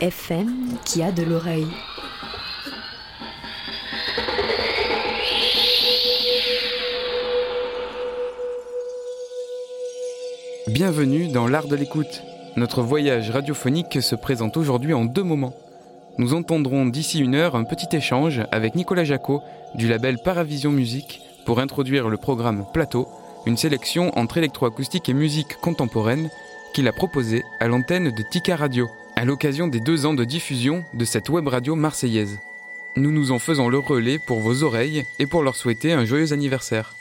FM qui a de l'oreille. Bienvenue dans l'art de l'écoute. Notre voyage radiophonique se présente aujourd'hui en deux moments. Nous entendrons d'ici une heure un petit échange avec Nicolas Jacot du label Paravision Musique pour introduire le programme Plateau, une sélection entre électroacoustique et musique contemporaine qu'il a proposé à l'antenne de Tika Radio, à l'occasion des deux ans de diffusion de cette web radio marseillaise. Nous nous en faisons le relais pour vos oreilles et pour leur souhaiter un joyeux anniversaire.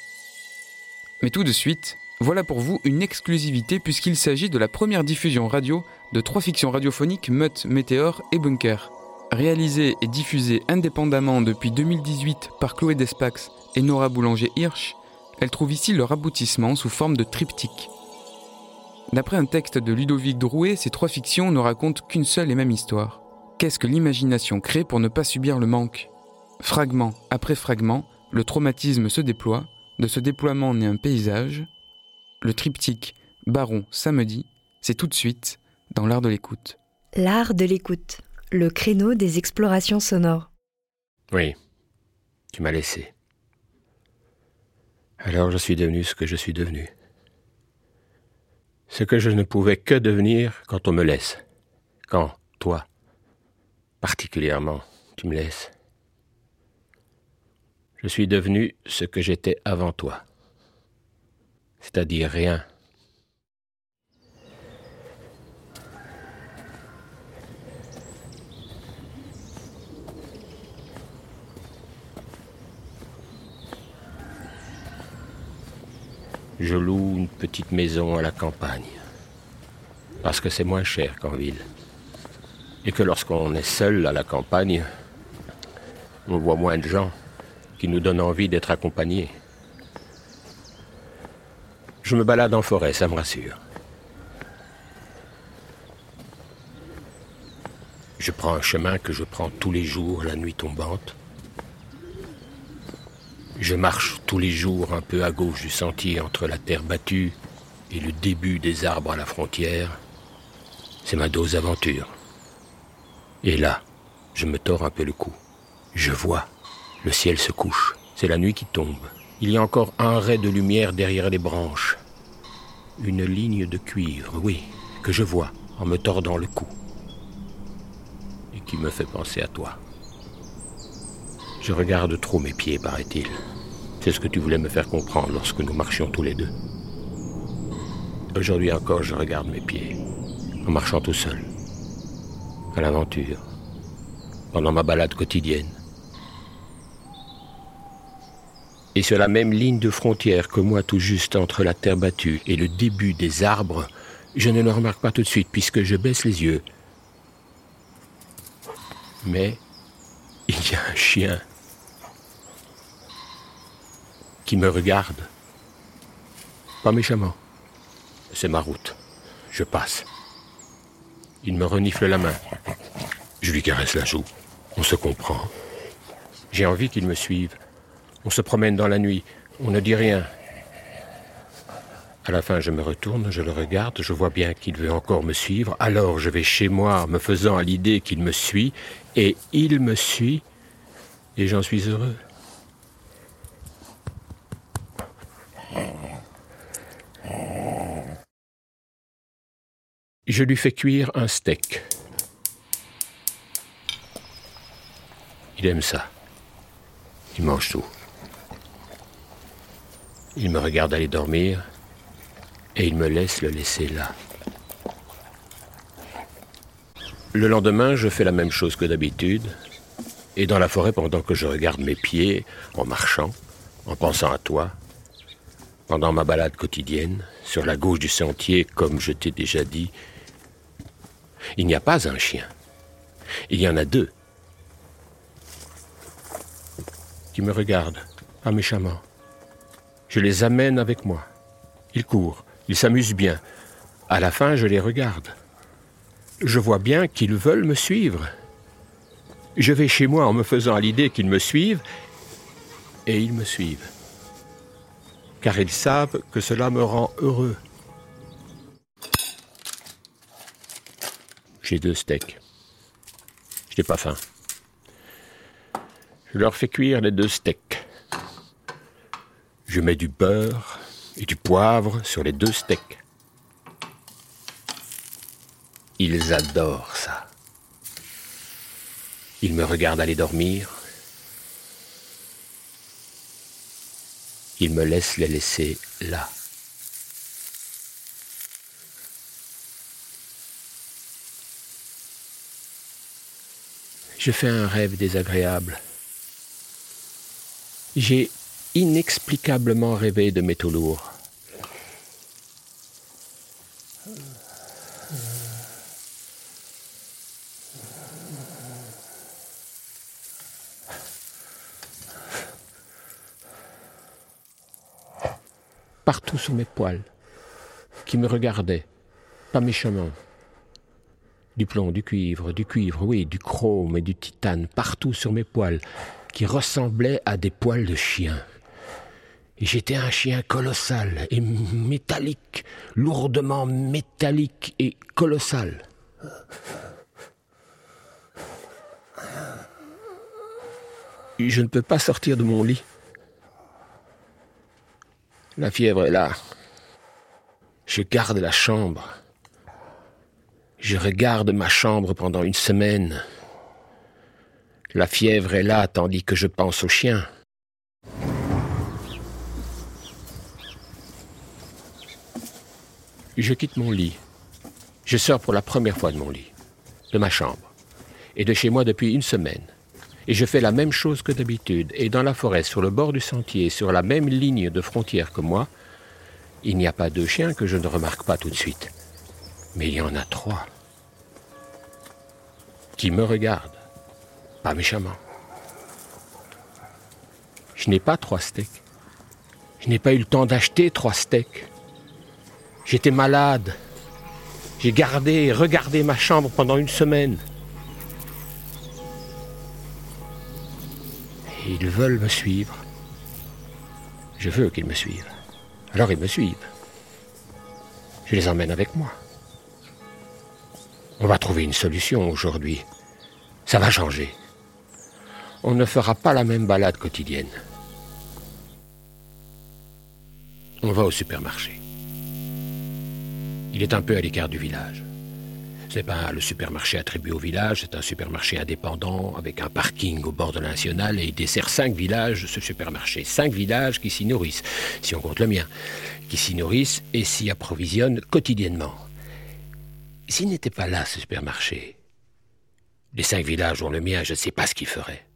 Mais tout de suite, voilà pour vous une exclusivité puisqu'il s'agit de la première diffusion radio de trois fictions radiophoniques Mutt, Météor et Bunker. Réalisées et diffusées indépendamment depuis 2018 par Chloé Despax et Nora Boulanger-Hirsch, elles trouvent ici leur aboutissement sous forme de triptyque. D'après un texte de Ludovic Drouet, ces trois fictions ne racontent qu'une seule et même histoire. Qu'est-ce que l'imagination crée pour ne pas subir le manque? Fragment après fragment, le traumatisme se déploie, de ce déploiement naît un paysage, le triptyque Baron samedi, c'est tout de suite dans l'art de l'écoute. L'art de l'écoute, le créneau des explorations sonores. Oui, tu m'as laissé. Alors je suis devenu ce que je suis devenu. Ce que je ne pouvais que devenir quand on me laisse. Quand, toi, particulièrement, tu me laisses. Je suis devenu ce que j'étais avant toi. C'est-à-dire rien. Je loue une petite maison à la campagne. Parce que c'est moins cher qu'en ville. Et que lorsqu'on est seul à la campagne, on voit moins de gens qui nous donnent envie d'être accompagnés. Je me balade en forêt, ça me rassure. Je prends un chemin que je prends tous les jours la nuit tombante. Je marche tous les jours un peu à gauche du sentier entre la terre battue et le début des arbres à la frontière. C'est ma dose d'aventure. Et là, je me tords un peu le cou. Je vois. Le ciel se couche. C'est la nuit qui tombe. Il y a encore un ray de lumière derrière les branches. Une ligne de cuivre, oui, que je vois en me tordant le cou. Et qui me fait penser à toi. Je regarde trop mes pieds, paraît-il. C'est ce que tu voulais me faire comprendre lorsque nous marchions tous les deux. Aujourd'hui encore, je regarde mes pieds, en marchant tout seul, à l'aventure, pendant ma balade quotidienne. Et sur la même ligne de frontière que moi, tout juste entre la terre battue et le début des arbres, je ne le remarque pas tout de suite puisque je baisse les yeux. Mais il y a un chien qui me regarde. Pas méchamment. C'est ma route. Je passe. Il me renifle la main. Je lui caresse la joue. On se comprend. J'ai envie qu'il me suive. On se promène dans la nuit. On ne dit rien. À la fin, je me retourne, je le regarde, je vois bien qu'il veut encore me suivre. Alors je vais chez moi, me faisant à l'idée qu'il me suit, et il me suit, et j'en suis heureux. Je lui fais cuire un steak. Il aime ça. Il mange tout. Il me regarde aller dormir et il me laisse le laisser là. Le lendemain, je fais la même chose que d'habitude. Et dans la forêt, pendant que je regarde mes pieds, en marchant, en pensant à toi, pendant ma balade quotidienne, sur la gauche du sentier, comme je t'ai déjà dit, il n'y a pas un chien. Il y en a deux. Qui me regardent, pas méchamment. Je les amène avec moi. Ils courent, ils s'amusent bien. À la fin, je les regarde. Je vois bien qu'ils veulent me suivre. Je vais chez moi en me faisant à l'idée qu'ils me suivent, et ils me suivent. Car ils savent que cela me rend heureux. J'ai deux steaks. Je n'ai pas faim. Je leur fais cuire les deux steaks. Je mets du beurre et du poivre sur les deux steaks. Ils adorent ça. Ils me regardent aller dormir. Ils me laissent les laisser là. Je fais un rêve désagréable. J'ai inexplicablement rêvé de métaux lourds. Partout sous mes poils, qui me regardaient, pas méchamment. Du plomb, du cuivre, du cuivre, oui, du chrome et du titane, partout sur mes poils, qui ressemblaient à des poils de chien. J'étais un chien colossal et métallique, lourdement métallique et colossal. Je ne peux pas sortir de mon lit. La fièvre est là. Je garde la chambre. Je regarde ma chambre pendant une semaine. La fièvre est là tandis que je pense au chien. Je quitte mon lit. Je sors pour la première fois de mon lit, de ma chambre, et de chez moi depuis une semaine. Et je fais la même chose que d'habitude. Et dans la forêt, sur le bord du sentier, sur la même ligne de frontière que moi, il n'y a pas deux chiens que je ne remarque pas tout de suite. Mais il y en a trois qui me regardent, pas méchamment. Je n'ai pas trois steaks. Je n'ai pas eu le temps d'acheter trois steaks. J'étais malade. J'ai gardé et regardé ma chambre pendant une semaine. Ils veulent me suivre. Je veux qu'ils me suivent. Alors ils me suivent. Je les emmène avec moi. On va trouver une solution aujourd'hui. Ça va changer. On ne fera pas la même balade quotidienne. On va au supermarché. Il est un peu à l'écart du village. Ce n'est pas le supermarché attribué au village, c'est un supermarché indépendant avec un parking au bord de la nationale et il dessert cinq villages, ce supermarché. Cinq villages qui s'y nourrissent, si on compte le mien, qui s'y nourrissent et s'y approvisionnent quotidiennement. S'il n'était pas là, ce supermarché, les cinq villages dont le mien, je ne sais pas ce qu'ils feraient.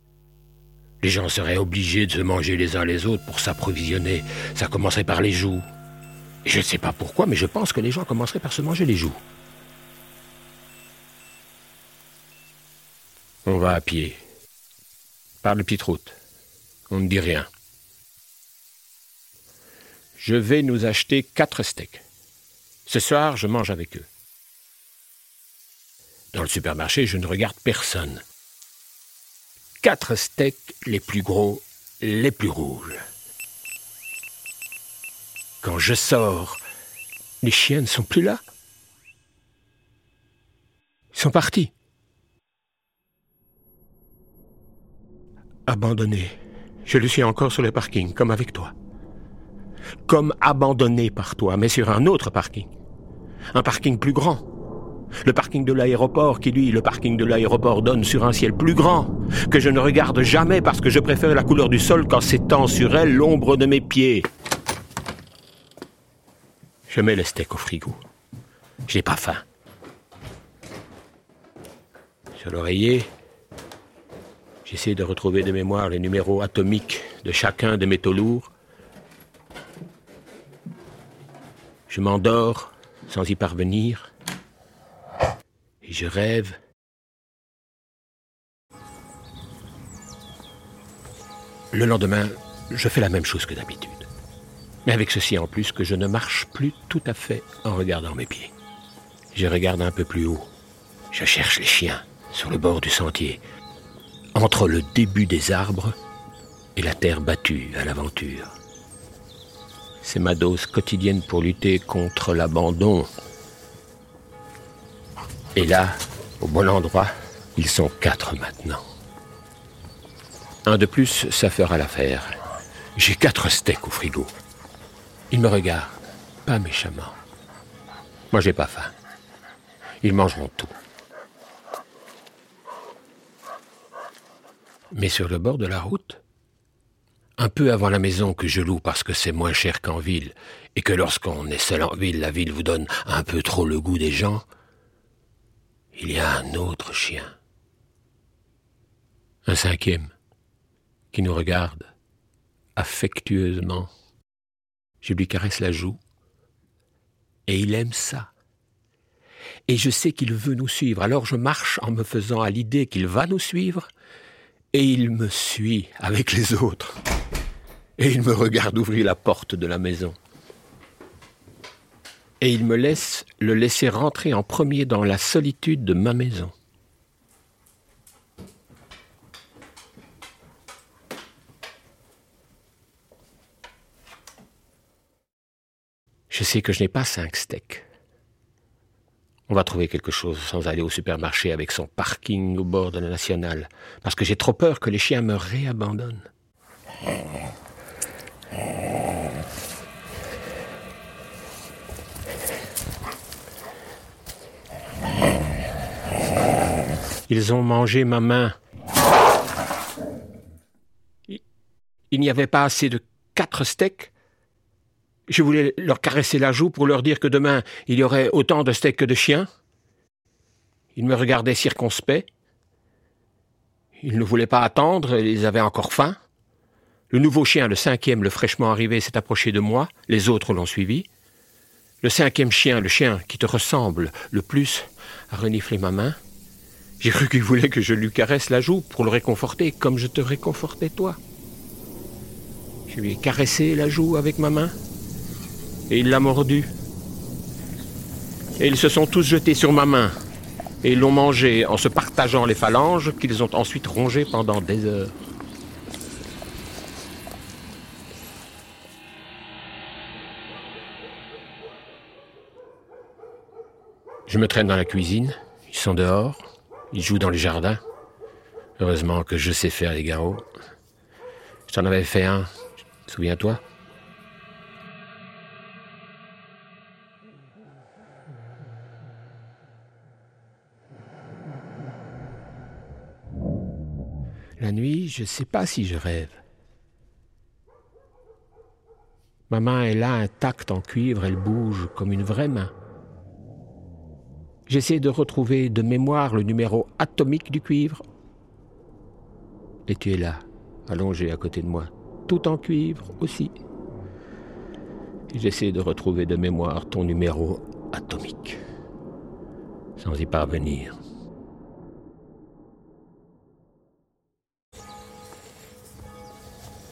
Les gens seraient obligés de se manger les uns les autres pour s'approvisionner. Ça commencerait par les joues. Je ne sais pas pourquoi, mais je pense que les gens commenceraient par se manger les joues. On va à pied. Par la petite route. On ne dit rien. Je vais nous acheter quatre steaks. Ce soir, je mange avec eux. Dans le supermarché, je ne regarde personne. Quatre steaks les plus gros, les plus rouges. Quand je sors, les chiens ne sont plus là. Ils sont partis. Abandonné. Je le suis encore sur le parking, comme avec toi. Comme abandonné par toi, mais sur un autre parking. Un parking plus grand Le parking de l'aéroport qui, lui, le parking de l'aéroport donne sur un ciel plus grand, que je ne regarde jamais parce que je préfère la couleur du sol quand s'étend sur elle l'ombre de mes pieds. Je mets le steak au frigo. J'ai pas faim. Sur l'oreiller, j'essaie de retrouver de mémoire les numéros atomiques de chacun des métaux lourds. Je m'endors sans y parvenir. Et je rêve. Le lendemain, je fais la même chose que d'habitude. Mais avec ceci en plus que je ne marche plus tout à fait en regardant mes pieds. Je regarde un peu plus haut. Je cherche les chiens sur le bord du sentier, entre le début des arbres et la terre battue à l'aventure. C'est ma dose quotidienne pour lutter contre l'abandon. Et là, au bon endroit, ils sont quatre maintenant. Un de plus, ça fera l'affaire. J'ai quatre steaks au frigo. Ils me regardent, pas méchamment. Moi, j'ai pas faim. Ils mangeront tout. Mais sur le bord de la route, un peu avant la maison que je loue parce que c'est moins cher qu'en ville, et que lorsqu'on est seul en ville, la ville vous donne un peu trop le goût des gens, il y a un autre chien. Un cinquième, qui nous regarde affectueusement. Je lui caresse la joue, et il aime ça. Et je sais qu'il veut nous suivre, alors je marche en me faisant à l'idée qu'il va nous suivre, et il me suit avec les autres. Et il me regarde ouvrir la porte de la maison. Et il me laisse le laisser rentrer en premier dans la solitude de ma maison. Je sais que je n'ai pas cinq steaks. On va trouver quelque chose sans aller au supermarché avec son parking au bord de la nationale, parce que j'ai trop peur que les chiens me réabandonnent. Ils ont mangé ma main. Il n'y avait pas assez de quatre steaks. Je voulais leur caresser la joue pour leur dire que demain il y aurait autant de steaks que de chiens. Ils me regardaient circonspect. Ils ne voulaient pas attendre, ils avaient encore faim. Le nouveau chien, le cinquième, le fraîchement arrivé, s'est approché de moi, les autres l'ont suivi. Le cinquième chien, le chien qui te ressemble le plus, a reniflé ma main. J'ai cru qu'il voulait que je lui caresse la joue pour le réconforter, comme je te réconfortais toi. Je lui ai caressé la joue avec ma main, et il l'a mordu. Et ils se sont tous jetés sur ma main, et l'ont mangé en se partageant les phalanges qu'ils ont ensuite rongé pendant des heures. Je me traîne dans la cuisine, ils sont dehors, ils jouent dans les jardins. Heureusement que je sais faire les garrots. Je t'en avais fait un, souviens-toi La nuit, je ne sais pas si je rêve. Ma main est là intacte en cuivre, elle bouge comme une vraie main. J'essaie de retrouver de mémoire le numéro atomique du cuivre. Et tu es là, allongé à côté de moi, tout en cuivre aussi. J'essaie de retrouver de mémoire ton numéro atomique, sans y parvenir.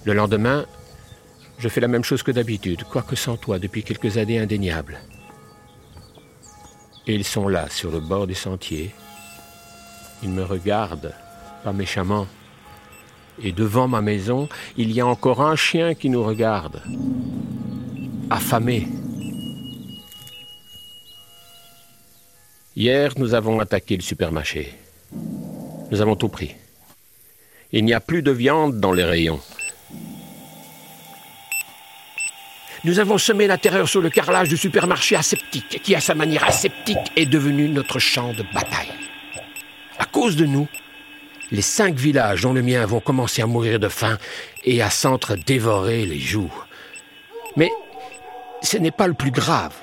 Le lendemain, je fais la même chose que d'habitude, quoique sans toi depuis quelques années indéniables. Et ils sont là, sur le bord du sentier. Ils me regardent, pas méchamment. Et devant ma maison, il y a encore un chien qui nous regarde, affamé. Hier, nous avons attaqué le supermarché. Nous avons tout pris. Il n'y a plus de viande dans les rayons. Nous avons semé la terreur sur le carrelage du supermarché aseptique, qui à sa manière aseptique est devenu notre champ de bataille. À cause de nous, les cinq villages, dont le mien, vont commencer à mourir de faim et à s'entre-dévorer les joues. Mais ce n'est pas le plus grave.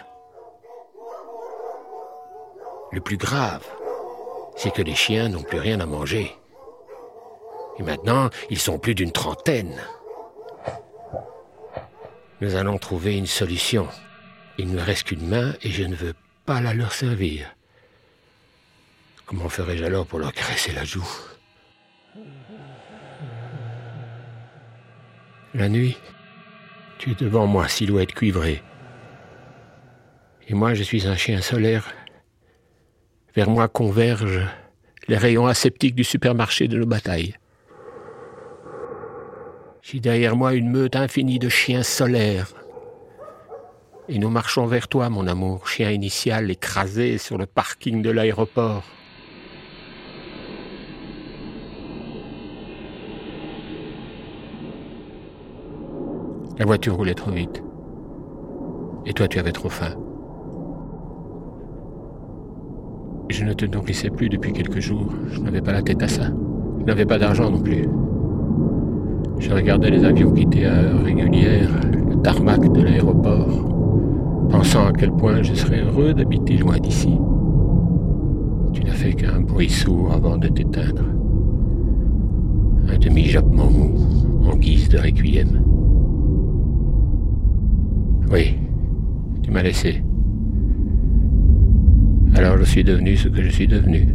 Le plus grave, c'est que les chiens n'ont plus rien à manger. Et maintenant, ils sont plus d'une trentaine. Nous allons trouver une solution. Il ne me reste qu'une main et je ne veux pas la leur servir. Comment ferais-je alors pour leur caresser la joue? La nuit, tu es devant moi, silhouette cuivrée. Et moi, je suis un chien solaire. Vers moi convergent les rayons aseptiques du supermarché de nos batailles. J'ai derrière moi une meute infinie de chiens solaires. Et nous marchons vers toi, mon amour, chien initial écrasé sur le parking de l'aéroport. La voiture roulait trop vite. Et toi, tu avais trop faim. Je ne te nourrissais plus depuis quelques jours. Je n'avais pas la tête à ça. Je n'avais pas d'argent non plus. Je regardais les avions quitter à heure régulière le tarmac de l'aéroport, pensant à quel point je serais heureux d'habiter loin d'ici. Tu n'as fait qu'un bruit sourd avant de t'éteindre. Un demi-jappement mou en guise de requiem. Oui, tu m'as laissé. Alors je suis devenu ce que je suis devenu.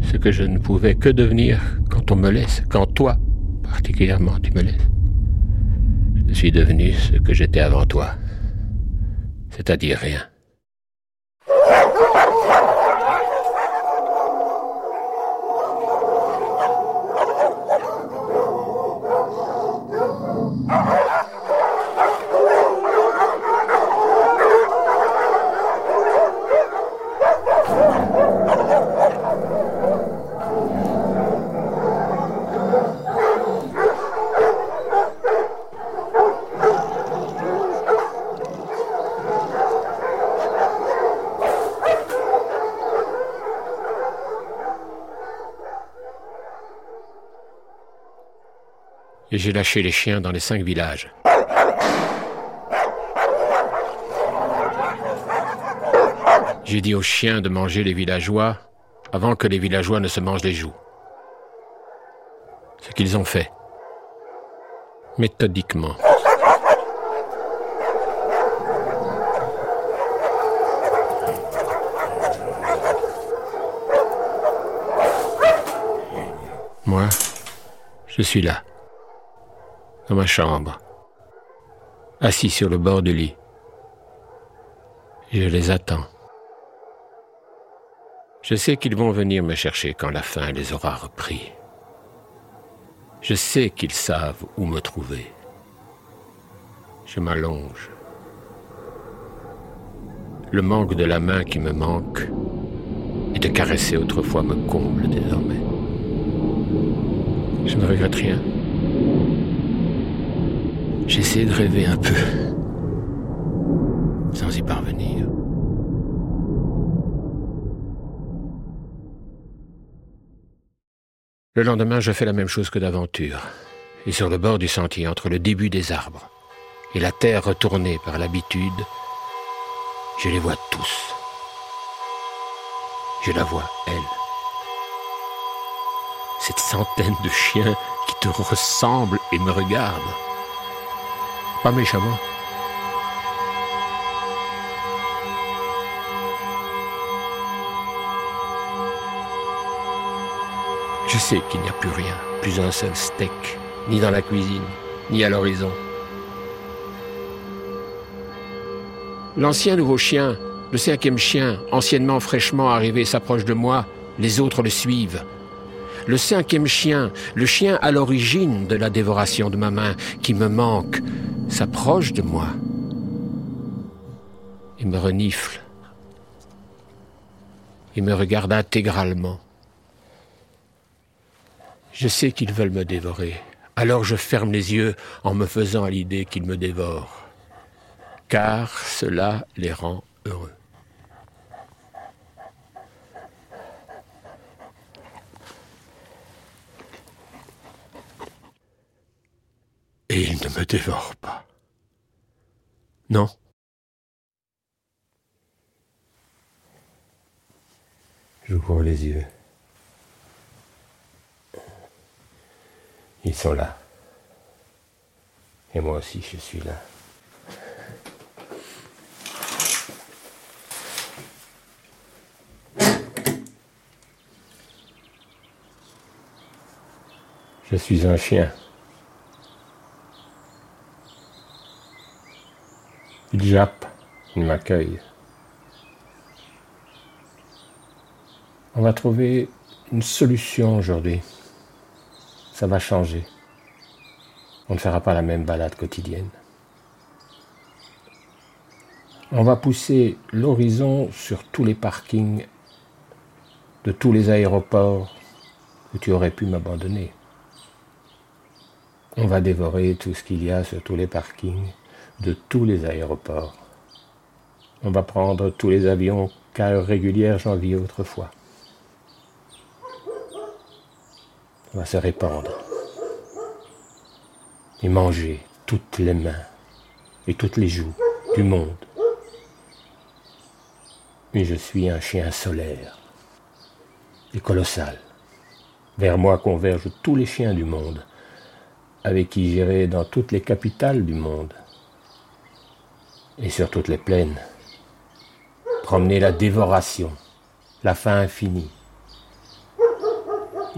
Ce que je ne pouvais que devenir quand on me laisse, quand toi, particulièrement, tu me laisses. Je suis devenu ce que j'étais avant toi, c'est-à-dire rien. et j'ai lâché les chiens dans les cinq villages. J'ai dit aux chiens de manger les villageois avant que les villageois ne se mangent les joues. Ce qu'ils ont fait. Méthodiquement. Moi, je suis là dans ma chambre, assis sur le bord du lit. Je les attends. Je sais qu'ils vont venir me chercher quand la faim les aura repris. Je sais qu'ils savent où me trouver. Je m'allonge. Le manque de la main qui me manque et de caresser autrefois me comble désormais. Je ne regrette rien. J'essaie de rêver un peu, sans y parvenir. Le lendemain, je fais la même chose que d'aventure, et sur le bord du sentier, entre le début des arbres et la terre retournée par l'habitude, je les vois tous. Je la vois, elle. Cette centaine de chiens qui te ressemblent et me regardent. Pas méchamment. Je sais qu'il n'y a plus rien, plus un seul steak, ni dans la cuisine, ni à l'horizon. L'ancien nouveau chien, le cinquième chien, anciennement fraîchement arrivé, s'approche de moi, les autres le suivent. Le cinquième chien, le chien à l'origine de la dévoration de ma main, qui me manque, s'approche de moi et me renifle. Il me regarde intégralement. Je sais qu'ils veulent me dévorer, alors je ferme les yeux en me faisant à l'idée qu'ils me dévorent. car cela les rend heureux. Et ils ne me dévorent pas. Non. J'ouvre les yeux. Ils sont là. Et moi aussi, je suis là. Je suis un chien. Il jappe, il m'accueille. On va trouver une solution aujourd'hui. Ça va changer. On ne fera pas la même balade quotidienne. On va pousser l'horizon sur tous les parkings de tous les aéroports où tu aurais pu m'abandonner. On va dévorer tout ce qu'il y a sur tous les parkings de tous les aéroports. On va prendre tous les avions qu'à heure régulière j'en vis autrefois. On va se répandre et manger toutes les mains et toutes les joues du monde. Mais je suis un chien solaire et colossal. Vers moi convergent tous les chiens du monde, avec qui j'irai dans toutes les capitales du monde et sur toutes les plaines. Promener la dévoration, la faim infinie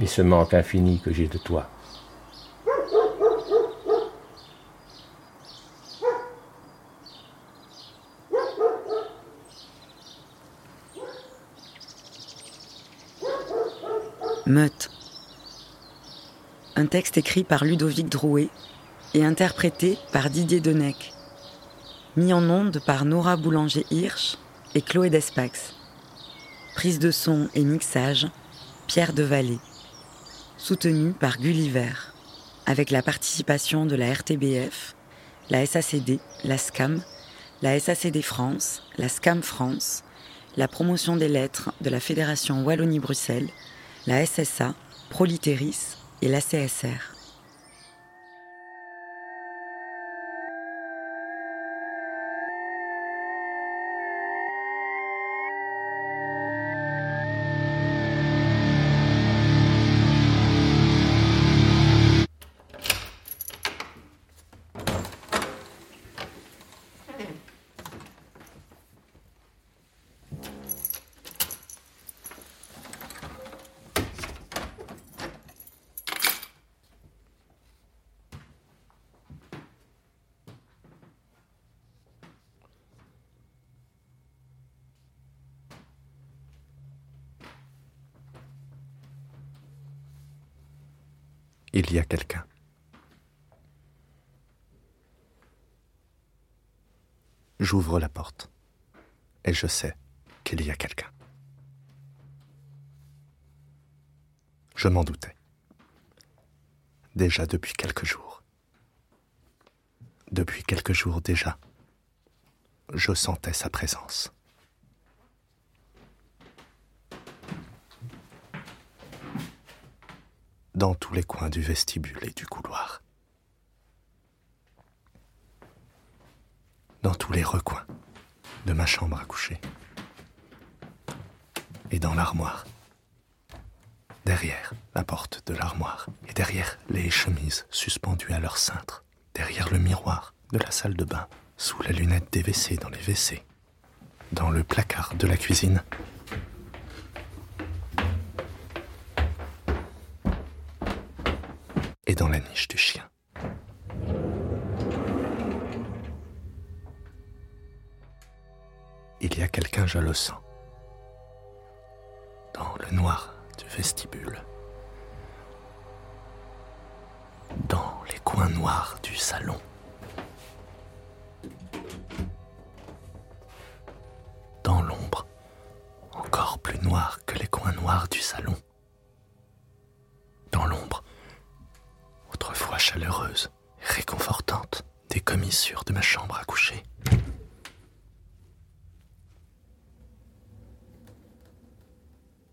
et ce manque infini que j'ai de toi. Meute. Un texte écrit par Ludovic Drouet et interprété par Didier Denec. Mis en onde par Nora Boulanger-Hirsch et Chloé Despax. Prise de son et mixage, Pierre Vallée soutenu par Gulliver, avec la participation de la RTBF, la SACD, la SCAM, la SACD France, la SCAM France, la promotion des lettres de la Fédération Wallonie-Bruxelles, la SSA, Proliteris et la CSR. Il y a quelqu'un. J'ouvre la porte et je sais qu'il y a quelqu'un. Je m'en doutais. Déjà depuis quelques jours. Depuis quelques jours déjà, je sentais sa présence. Dans tous les coins du vestibule et du couloir. Dans tous les recoins de ma chambre à coucher. Et dans l'armoire. Derrière la porte de l'armoire et derrière les chemises suspendues à leur cintre. Derrière le miroir de la salle de bain. Sous la lunette des WC dans les WC. Dans le placard de la cuisine dans la niche du chien. Il y a quelqu'un, sens. Dans le noir du vestibule. Dans les coins noirs du salon. Dans l'ombre, encore plus noire que les coins noirs du salon autrefois chaleureuse, réconfortante, des commissures de ma chambre à coucher.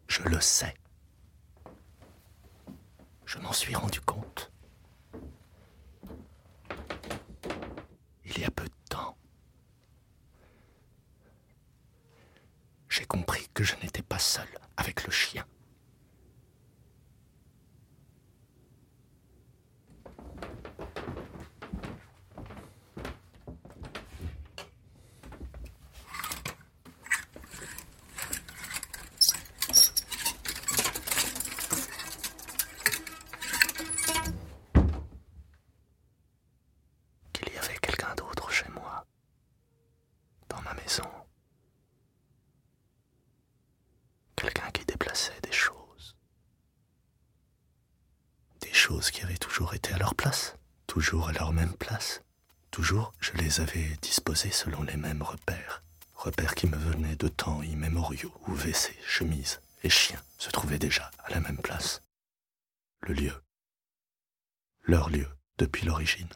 Je le sais. Je m'en suis rendu compte. Il y a peu de temps, j'ai compris que je n'étais pas seul avec le chien. Les avais disposées selon les mêmes repères. Repères qui me venaient de temps immémoriaux, où WC, chemise et chien se trouvaient déjà à la même place. Le lieu. Leur lieu depuis l'origine.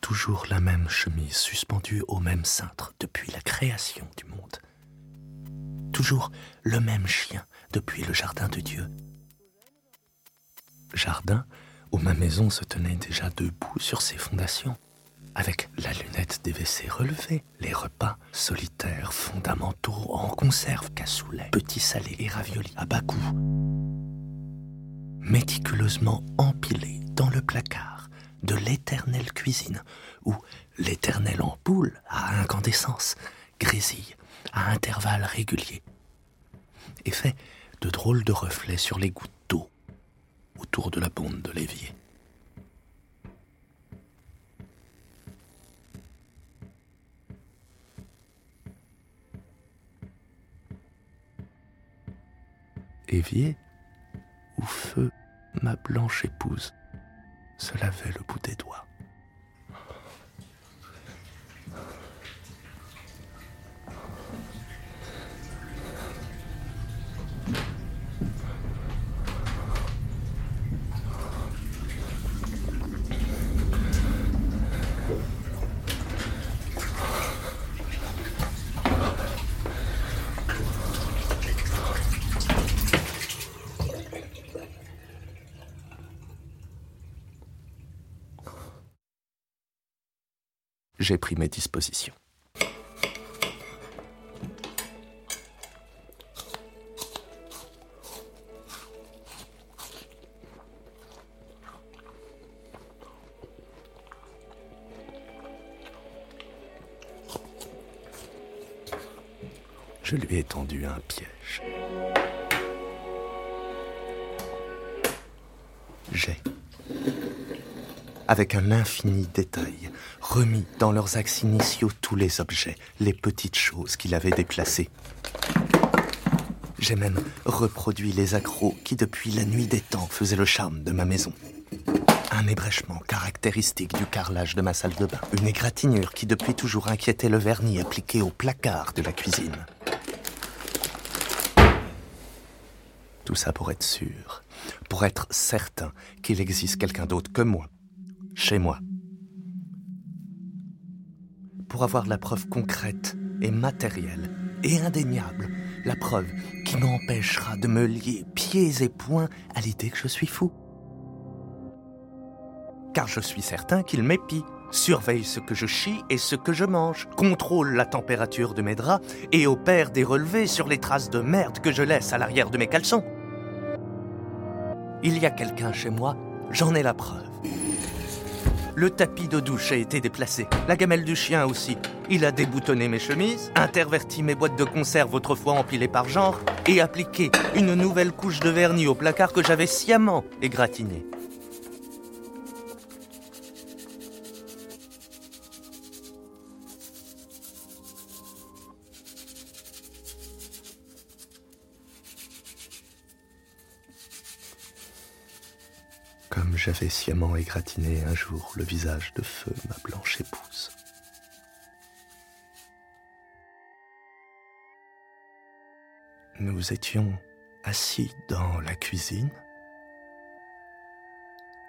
Toujours la même chemise suspendue au même cintre depuis la création du monde. Toujours le même chien depuis le jardin de Dieu. Jardin ma maison se tenait déjà debout sur ses fondations, avec la lunette des WC relevée, les repas solitaires, fondamentaux, en conserve, cassoulet, petits salés et raviolis à bas coût, méticuleusement empilés dans le placard de l'éternelle cuisine, où l'éternelle ampoule à incandescence grésille à intervalles réguliers et fait de drôles de reflets sur les gouttes autour de la bonde de l'évier. Évier où feu ma blanche épouse se lavait le bout des doigts. J'ai pris mes dispositions. Je lui ai tendu un piège. J'ai, avec un infini détail, remis dans leurs axes initiaux tous les objets, les petites choses qu'il avait déplacées. J'ai même reproduit les accros qui, depuis la nuit des temps, faisaient le charme de ma maison. Un ébrèchement caractéristique du carrelage de ma salle de bain. Une égratignure qui, depuis toujours, inquiétait le vernis appliqué au placard de la cuisine. Tout ça pour être sûr, pour être certain qu'il existe quelqu'un d'autre que moi, chez moi. Pour avoir la preuve concrète et matérielle et indéniable, la preuve qui m'empêchera de me lier pieds et poings à l'idée que je suis fou. Car je suis certain qu'il m'épie, surveille ce que je chie et ce que je mange, contrôle la température de mes draps et opère des relevés sur les traces de merde que je laisse à l'arrière de mes caleçons. Il y a quelqu'un chez moi, j'en ai la preuve. Le tapis de douche a été déplacé, la gamelle du chien aussi. Il a déboutonné mes chemises, interverti mes boîtes de conserve autrefois empilées par genre, et appliqué une nouvelle couche de vernis au placard que j'avais sciemment égratigné. Comme j'avais sciemment égratigné un jour le visage de feu ma blanche épouse. Nous étions assis dans la cuisine,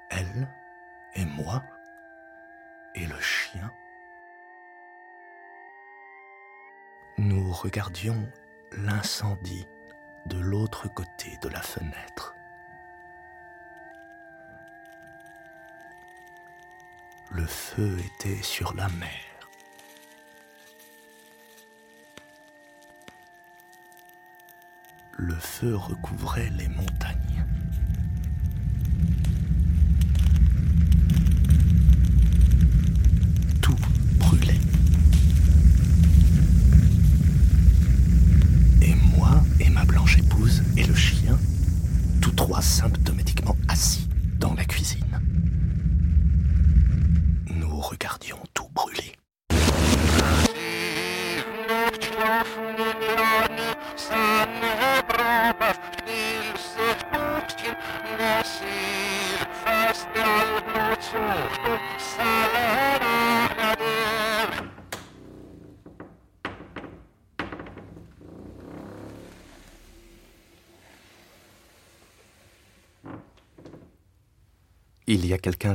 elle et moi, et le chien. Nous regardions l'incendie de l'autre côté de la fenêtre. Le feu était sur la mer. Le feu recouvrait les montagnes.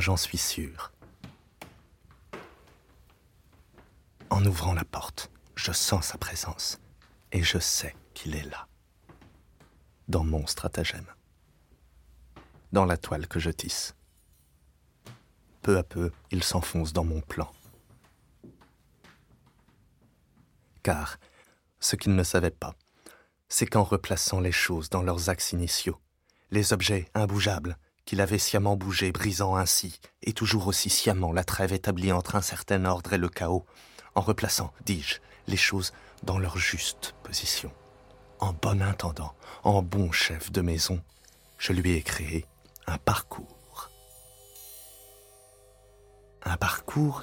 J'en suis sûr. En ouvrant la porte, je sens sa présence et je sais qu'il est là. Dans mon stratagème. Dans la toile que je tisse. Peu à peu, il s'enfonce dans mon plan. Car, ce qu'il ne savait pas, c'est qu'en replaçant les choses dans leurs axes initiaux, les objets imbougeables, qu'il avait sciemment bougé, brisant ainsi, et toujours aussi sciemment la trêve établie entre un certain ordre et le chaos, en replaçant, dis-je, les choses dans leur juste position. En bon intendant, en bon chef de maison, je lui ai créé un parcours. Un parcours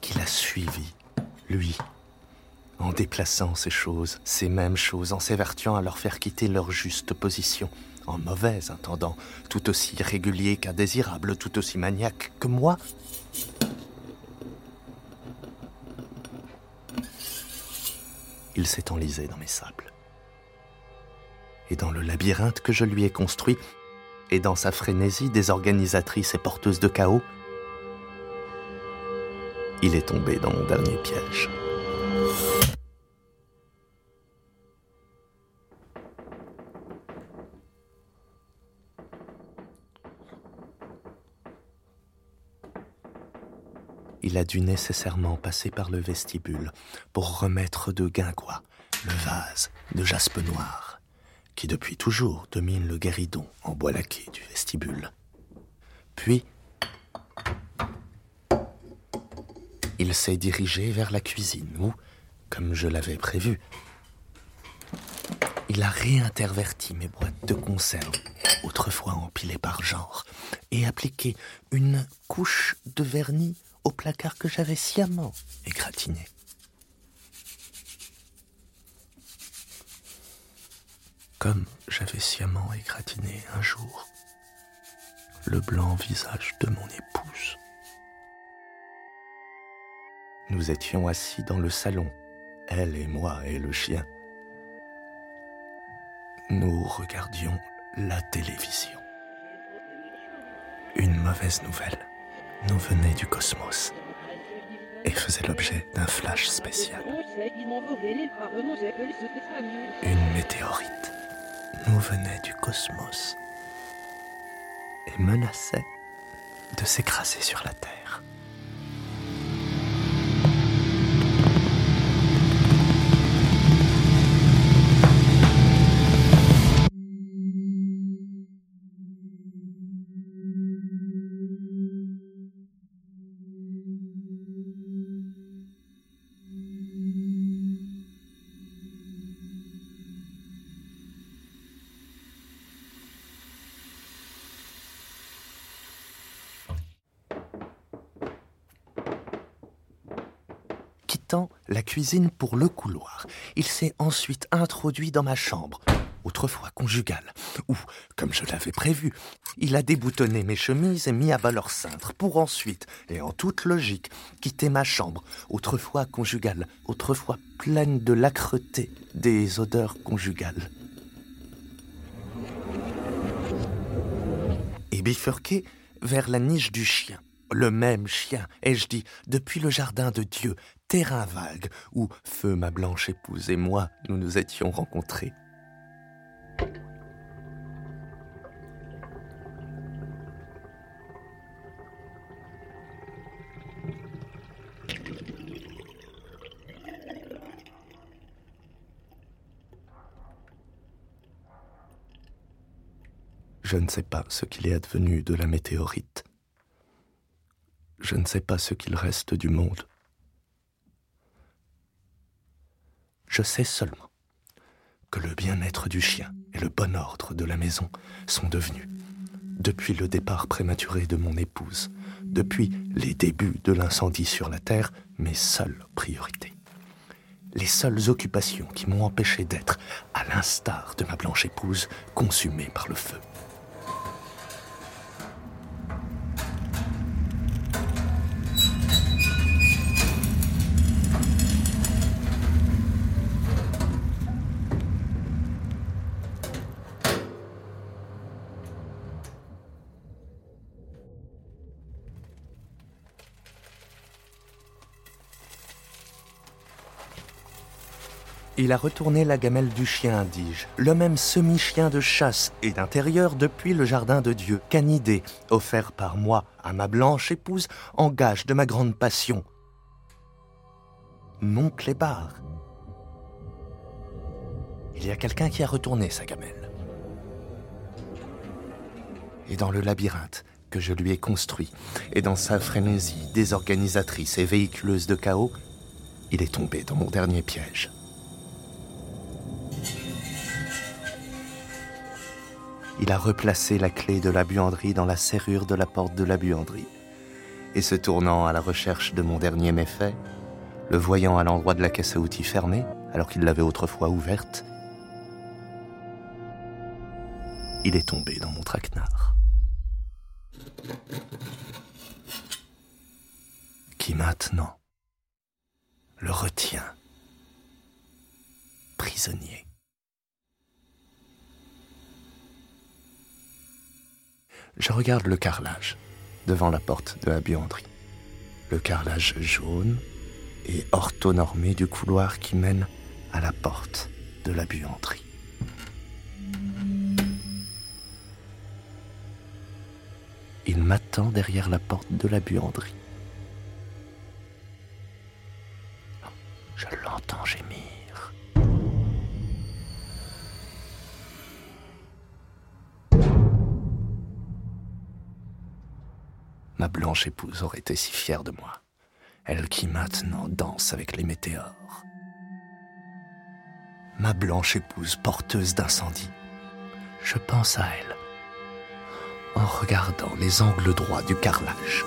qu'il a suivi, lui, en déplaçant ces choses, ces mêmes choses, en s'évertuant à leur faire quitter leur juste position, en mauvais intendant, tout aussi régulier qu'indésirable, tout aussi maniaque que moi. Il s'est enlisé dans mes sables. Et dans le labyrinthe que je lui ai construit, et dans sa frénésie désorganisatrice et porteuse de chaos, il est tombé dans mon dernier piège. Il a dû nécessairement passer par le vestibule pour remettre de guingois le vase de jaspe noir qui depuis toujours domine le guéridon en bois laqué du vestibule. Puis, il s'est dirigé vers la cuisine où, comme je l'avais prévu, il a réinterverti mes boîtes de conserve, autrefois empilées par genre, et appliqué une couche de vernis au placard que j'avais sciemment égratigné. Comme j'avais sciemment égratigné un jour le blanc visage de mon épouse. Nous étions assis dans le salon, elle et moi et le chien. Nous regardions la télévision. Une mauvaise nouvelle nous venait du cosmos et faisait l'objet d'un flash spécial. Une météorite nous venait du cosmos et menaçait de s'écraser sur la Terre. La cuisine pour le couloir, il s'est ensuite introduit dans ma chambre, autrefois conjugale, où, comme je l'avais prévu, il a déboutonné mes chemises et mis à bas leur cintre, pour ensuite, et en toute logique, quitter ma chambre, autrefois conjugale, autrefois pleine de l'âcreté des odeurs conjugales. Et bifurquer vers la niche du chien, le même chien, ai-je dit, depuis le jardin de Dieu, terrain vague, où feu ma blanche épouse et moi nous nous étions rencontrés. Je ne sais pas ce qu'il est advenu de la météorite. Je ne sais pas ce qu'il reste du monde. Je sais seulement que le bien-être du chien et le bon ordre de la maison sont devenus, depuis le départ prématuré de mon épouse, depuis les débuts de l'incendie sur la Terre, mes seules priorités. Les seules occupations qui m'ont empêché d'être, à l'instar de ma blanche épouse, consumée par le feu. Il a retourné la gamelle du chien, dis-je, le même semi-chien de chasse et d'intérieur depuis le jardin de Dieu, canidé, offert par moi à ma blanche épouse en gage de ma grande passion. Mon clébard. Il y a quelqu'un qui a retourné sa gamelle. Et dans le labyrinthe que je lui ai construit, et dans sa frénésie désorganisatrice et véhiculeuse de chaos, il est tombé dans mon dernier piège. Il a replacé la clé de la buanderie dans la serrure de la porte de la buanderie. Et se tournant à la recherche de mon dernier méfait, le voyant à l'endroit de la caisse à outils fermée, alors qu'il l'avait autrefois ouverte, il est tombé dans mon traquenard. Qui maintenant le retient prisonnier. Je regarde le carrelage devant la porte de la buanderie. Le carrelage jaune et orthonormé du couloir qui mène à la porte de la buanderie. Il m'attend derrière la porte de la buanderie. Ma blanche épouse aurait été si fière de moi, elle qui maintenant danse avec les météores. Ma blanche épouse porteuse d'incendie, je pense à elle en regardant les angles droits du carrelage.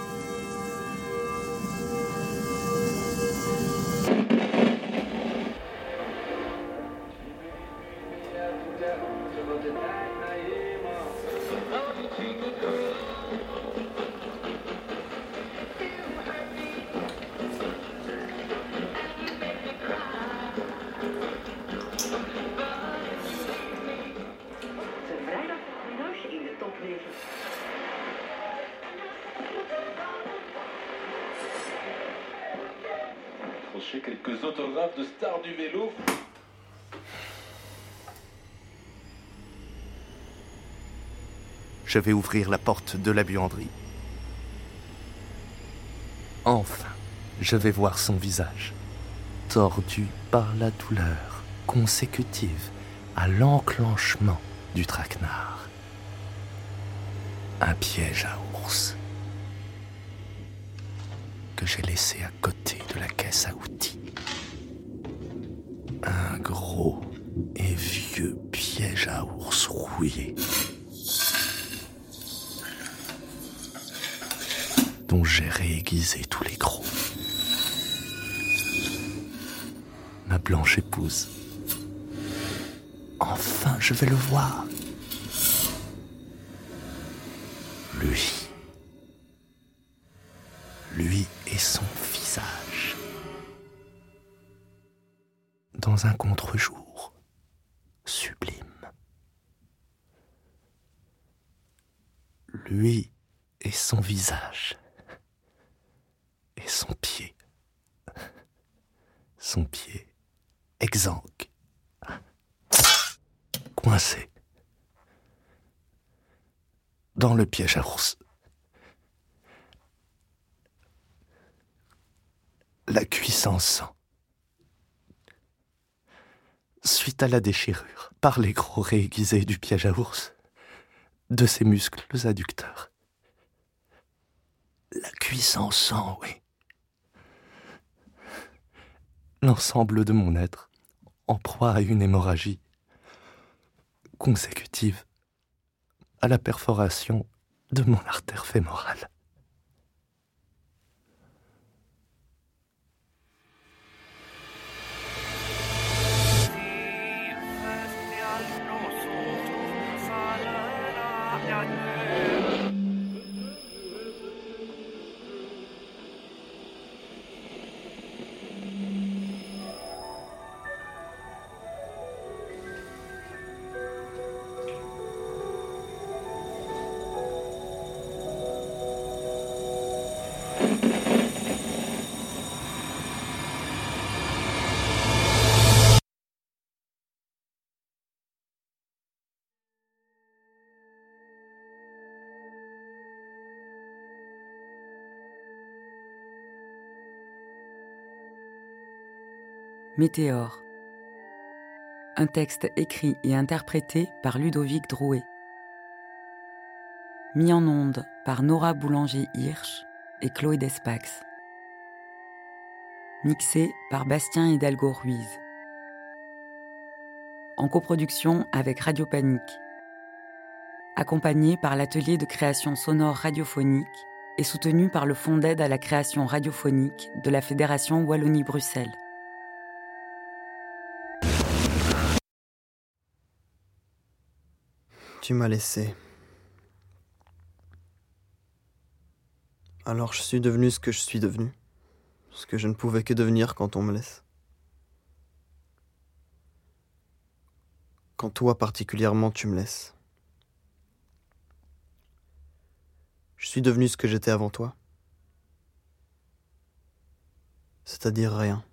Je vais ouvrir la porte de la buanderie. Enfin, je vais voir son visage, tordu par la douleur consécutive à l'enclenchement du traquenard. Un piège à ours que j'ai laissé à côté de la caisse à outils. Un gros et vieux piège à ours rouillé. J'ai réaiguisé tous les crocs. Ma blanche épouse. Enfin, je vais le voir. Suite à la déchirure, par les gros réaiguisés du piège à ours, de ses muscles adducteurs. La cuisse en sang, oui. L'ensemble de mon être, en proie à une hémorragie consécutive à la perforation de mon artère fémorale. Météore. Un texte écrit et interprété par Ludovic Drouet. Mis en onde par Nora Boulanger-Hirsch et Chloé Despax. Mixé par Bastien Hidalgo Ruiz. En coproduction avec Radio Panique. Accompagné par l'atelier de création sonore radiophonique et soutenu par le Fonds d'aide à la création radiophonique de la Fédération Wallonie-Bruxelles. Tu m'as laissé. Alors je suis devenu ce que je suis devenu. Ce que je ne pouvais que devenir quand on me laisse. Quand toi particulièrement tu me laisses. Je suis devenu ce que j'étais avant toi. C'est-à-dire rien.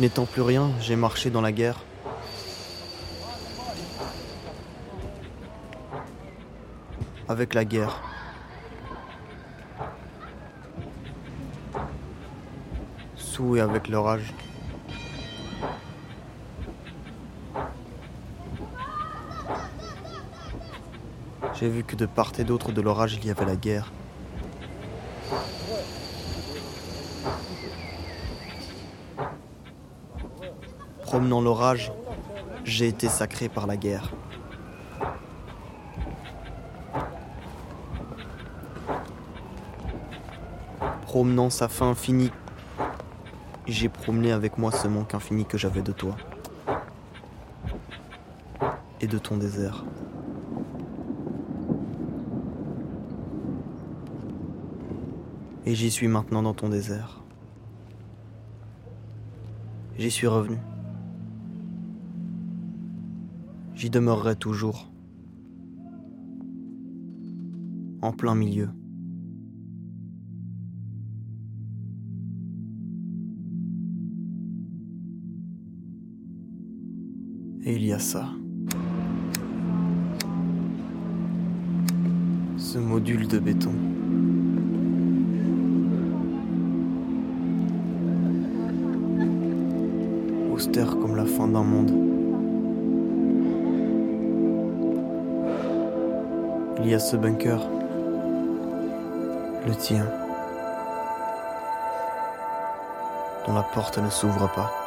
N'étant plus rien, j'ai marché dans la guerre. Avec la guerre. Sous et avec l'orage. J'ai vu que de part et d'autre de l'orage il y avait la guerre. Promenant l'orage, j'ai été sacré par la guerre. Promenant sa fin infinie, j'ai promené avec moi ce manque infini que j'avais de toi et de ton désert. Et j'y suis maintenant dans ton désert. J'y suis revenu. J'y demeurerai toujours. En plein milieu. S'ouvre pas.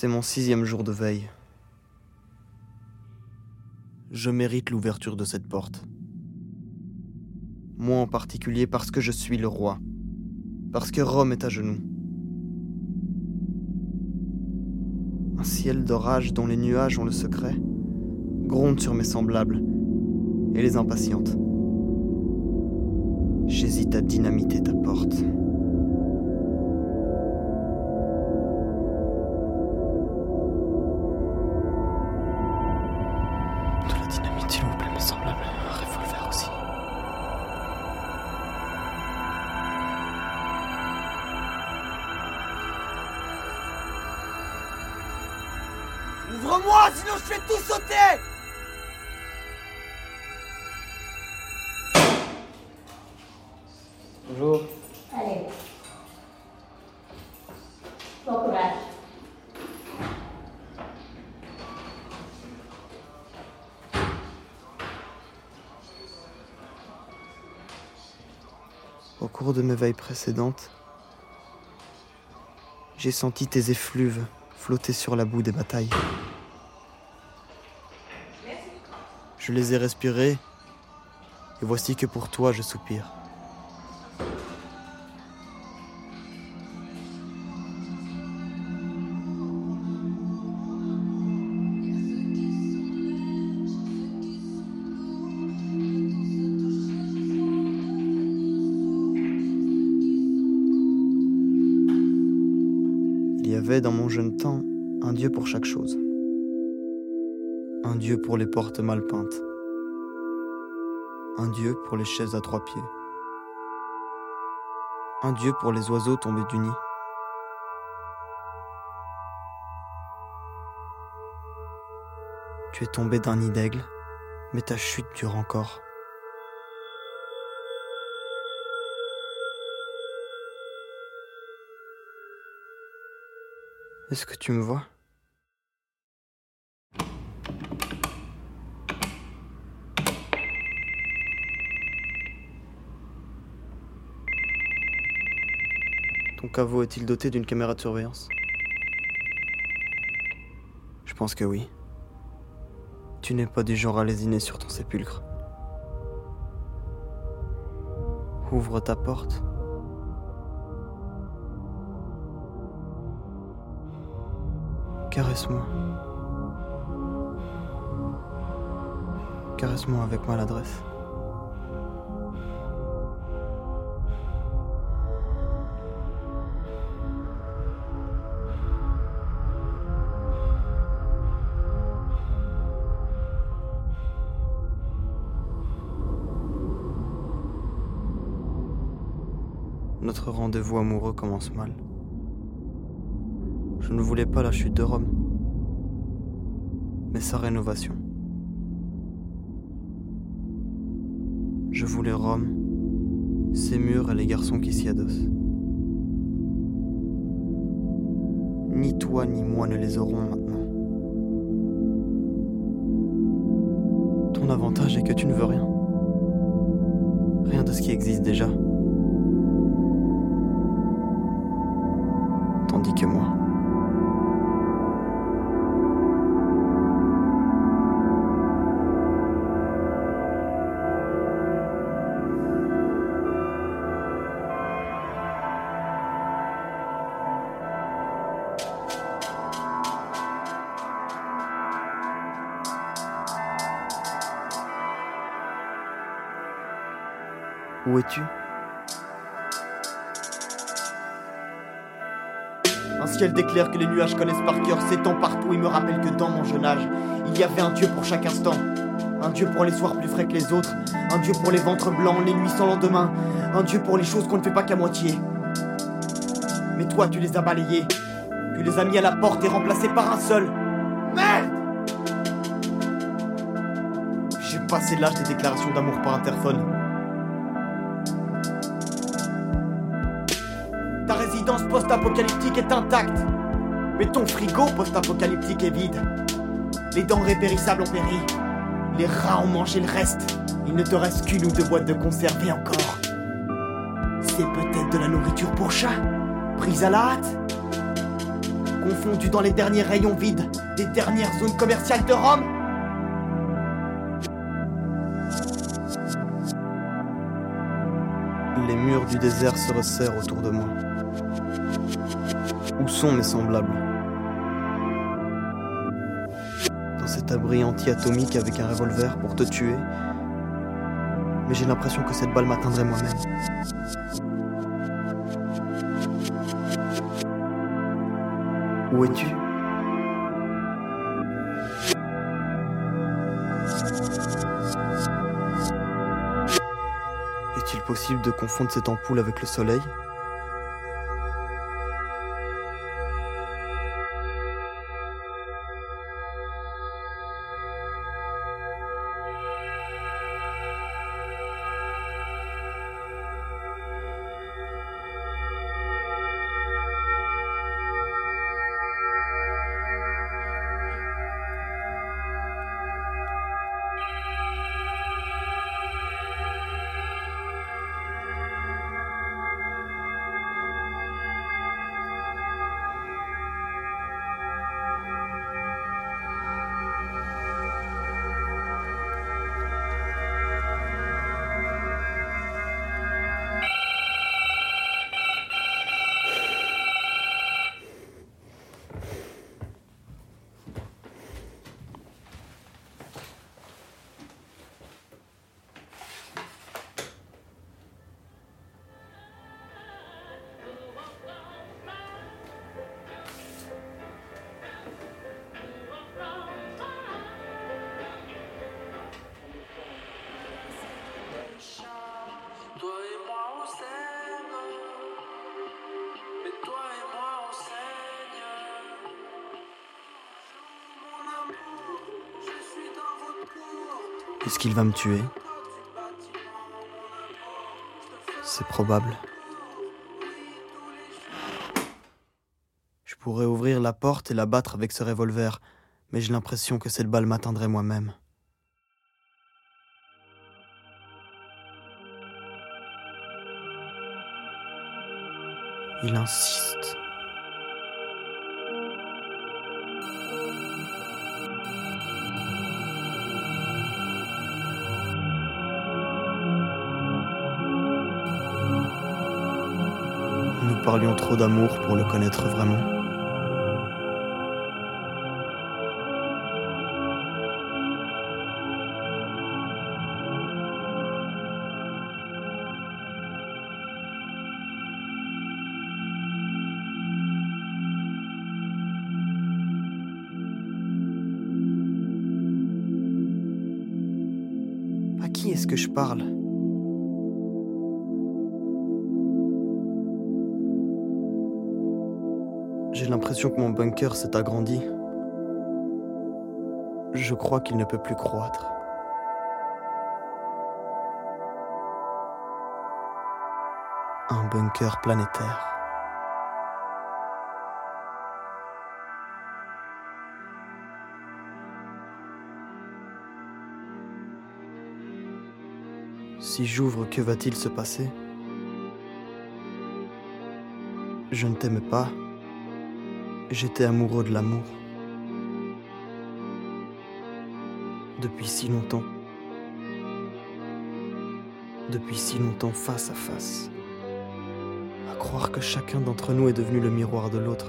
C'est mon sixième jour de veille. Je mérite l'ouverture de cette porte. Moi en particulier parce que je suis le roi. Parce que Rome est à genoux. Un ciel d'orage dont les nuages ont le secret gronde sur mes semblables et les impatiente. J'hésite à dynamiter ta porte. De mes veilles précédentes, j'ai senti tes effluves flotter sur la boue des batailles. Je les ai respirés, et voici que pour toi je soupire. Jeune temps un dieu pour chaque chose. Un dieu pour les portes mal peintes. Un dieu pour les chaises à trois pieds. Un dieu pour les oiseaux tombés du nid. Tu es tombé d'un nid d'aigle, mais ta chute dure encore. Est-ce que tu me vois? Ton caveau est-il doté d'une caméra de surveillance? Je pense que oui. Tu n'es pas du genre à lésiner sur ton sépulcre. Ouvre ta porte. Caresse-moi. Caresse-moi avec maladresse. Notre rendez-vous amoureux commence mal. Je ne voulais pas la chute de Rome, mais sa rénovation. Je voulais Rome, ses murs et les garçons qui s'y adossent. Ni toi ni moi ne les aurons maintenant. Ton avantage est que tu ne veux rien. Rien de ce qui existe déjà. Ciel d'éclairs que les nuages connaissent par cœur s'étend partout et me rappelle que dans mon jeune âge, il y avait un Dieu pour chaque instant. Un Dieu pour les soirs plus frais que les autres, un Dieu pour les ventres blancs, les nuits sans lendemain, un Dieu pour les choses qu'on ne fait pas qu'à moitié. Mais toi, tu les as balayés, tu les as mis à la porte et remplacés par un seul. Merde J'ai passé l'âge des déclarations d'amour par interphone. Post-apocalyptique est intacte. Mais ton frigo post-apocalyptique est vide. Les denrées périssables ont péri. Les rats ont mangé le reste. Il ne te reste qu'une ou deux boîtes de conserve et encore. C'est peut-être de la nourriture pour chat, prise à la hâte. confondus dans les derniers rayons vides des dernières zones commerciales de Rome Les murs du désert se resserrent autour de moi. Sont mes semblables. Dans cet abri anti-atomique avec un revolver pour te tuer. Mais j'ai l'impression que cette balle m'atteindrait moi-même. Où es-tu? Est-il possible de confondre cette ampoule avec le soleil? Va me C'est probable. Je pourrais ouvrir la porte et la battre avec ce revolver, mais j'ai l'impression que cette balle m'atteindrait moi-même. Il insiste. Parlions trop d'amour pour le connaître vraiment. À qui est-ce que je parle? Que mon bunker s'est agrandi. Je crois qu'il ne peut plus croître. Un bunker planétaire. Si j'ouvre, que va-t-il se passer? Je ne t'aimais pas. J'étais amoureux de l'amour. Depuis si longtemps. Depuis si longtemps face à face. À croire que chacun d'entre nous est devenu le miroir de l'autre.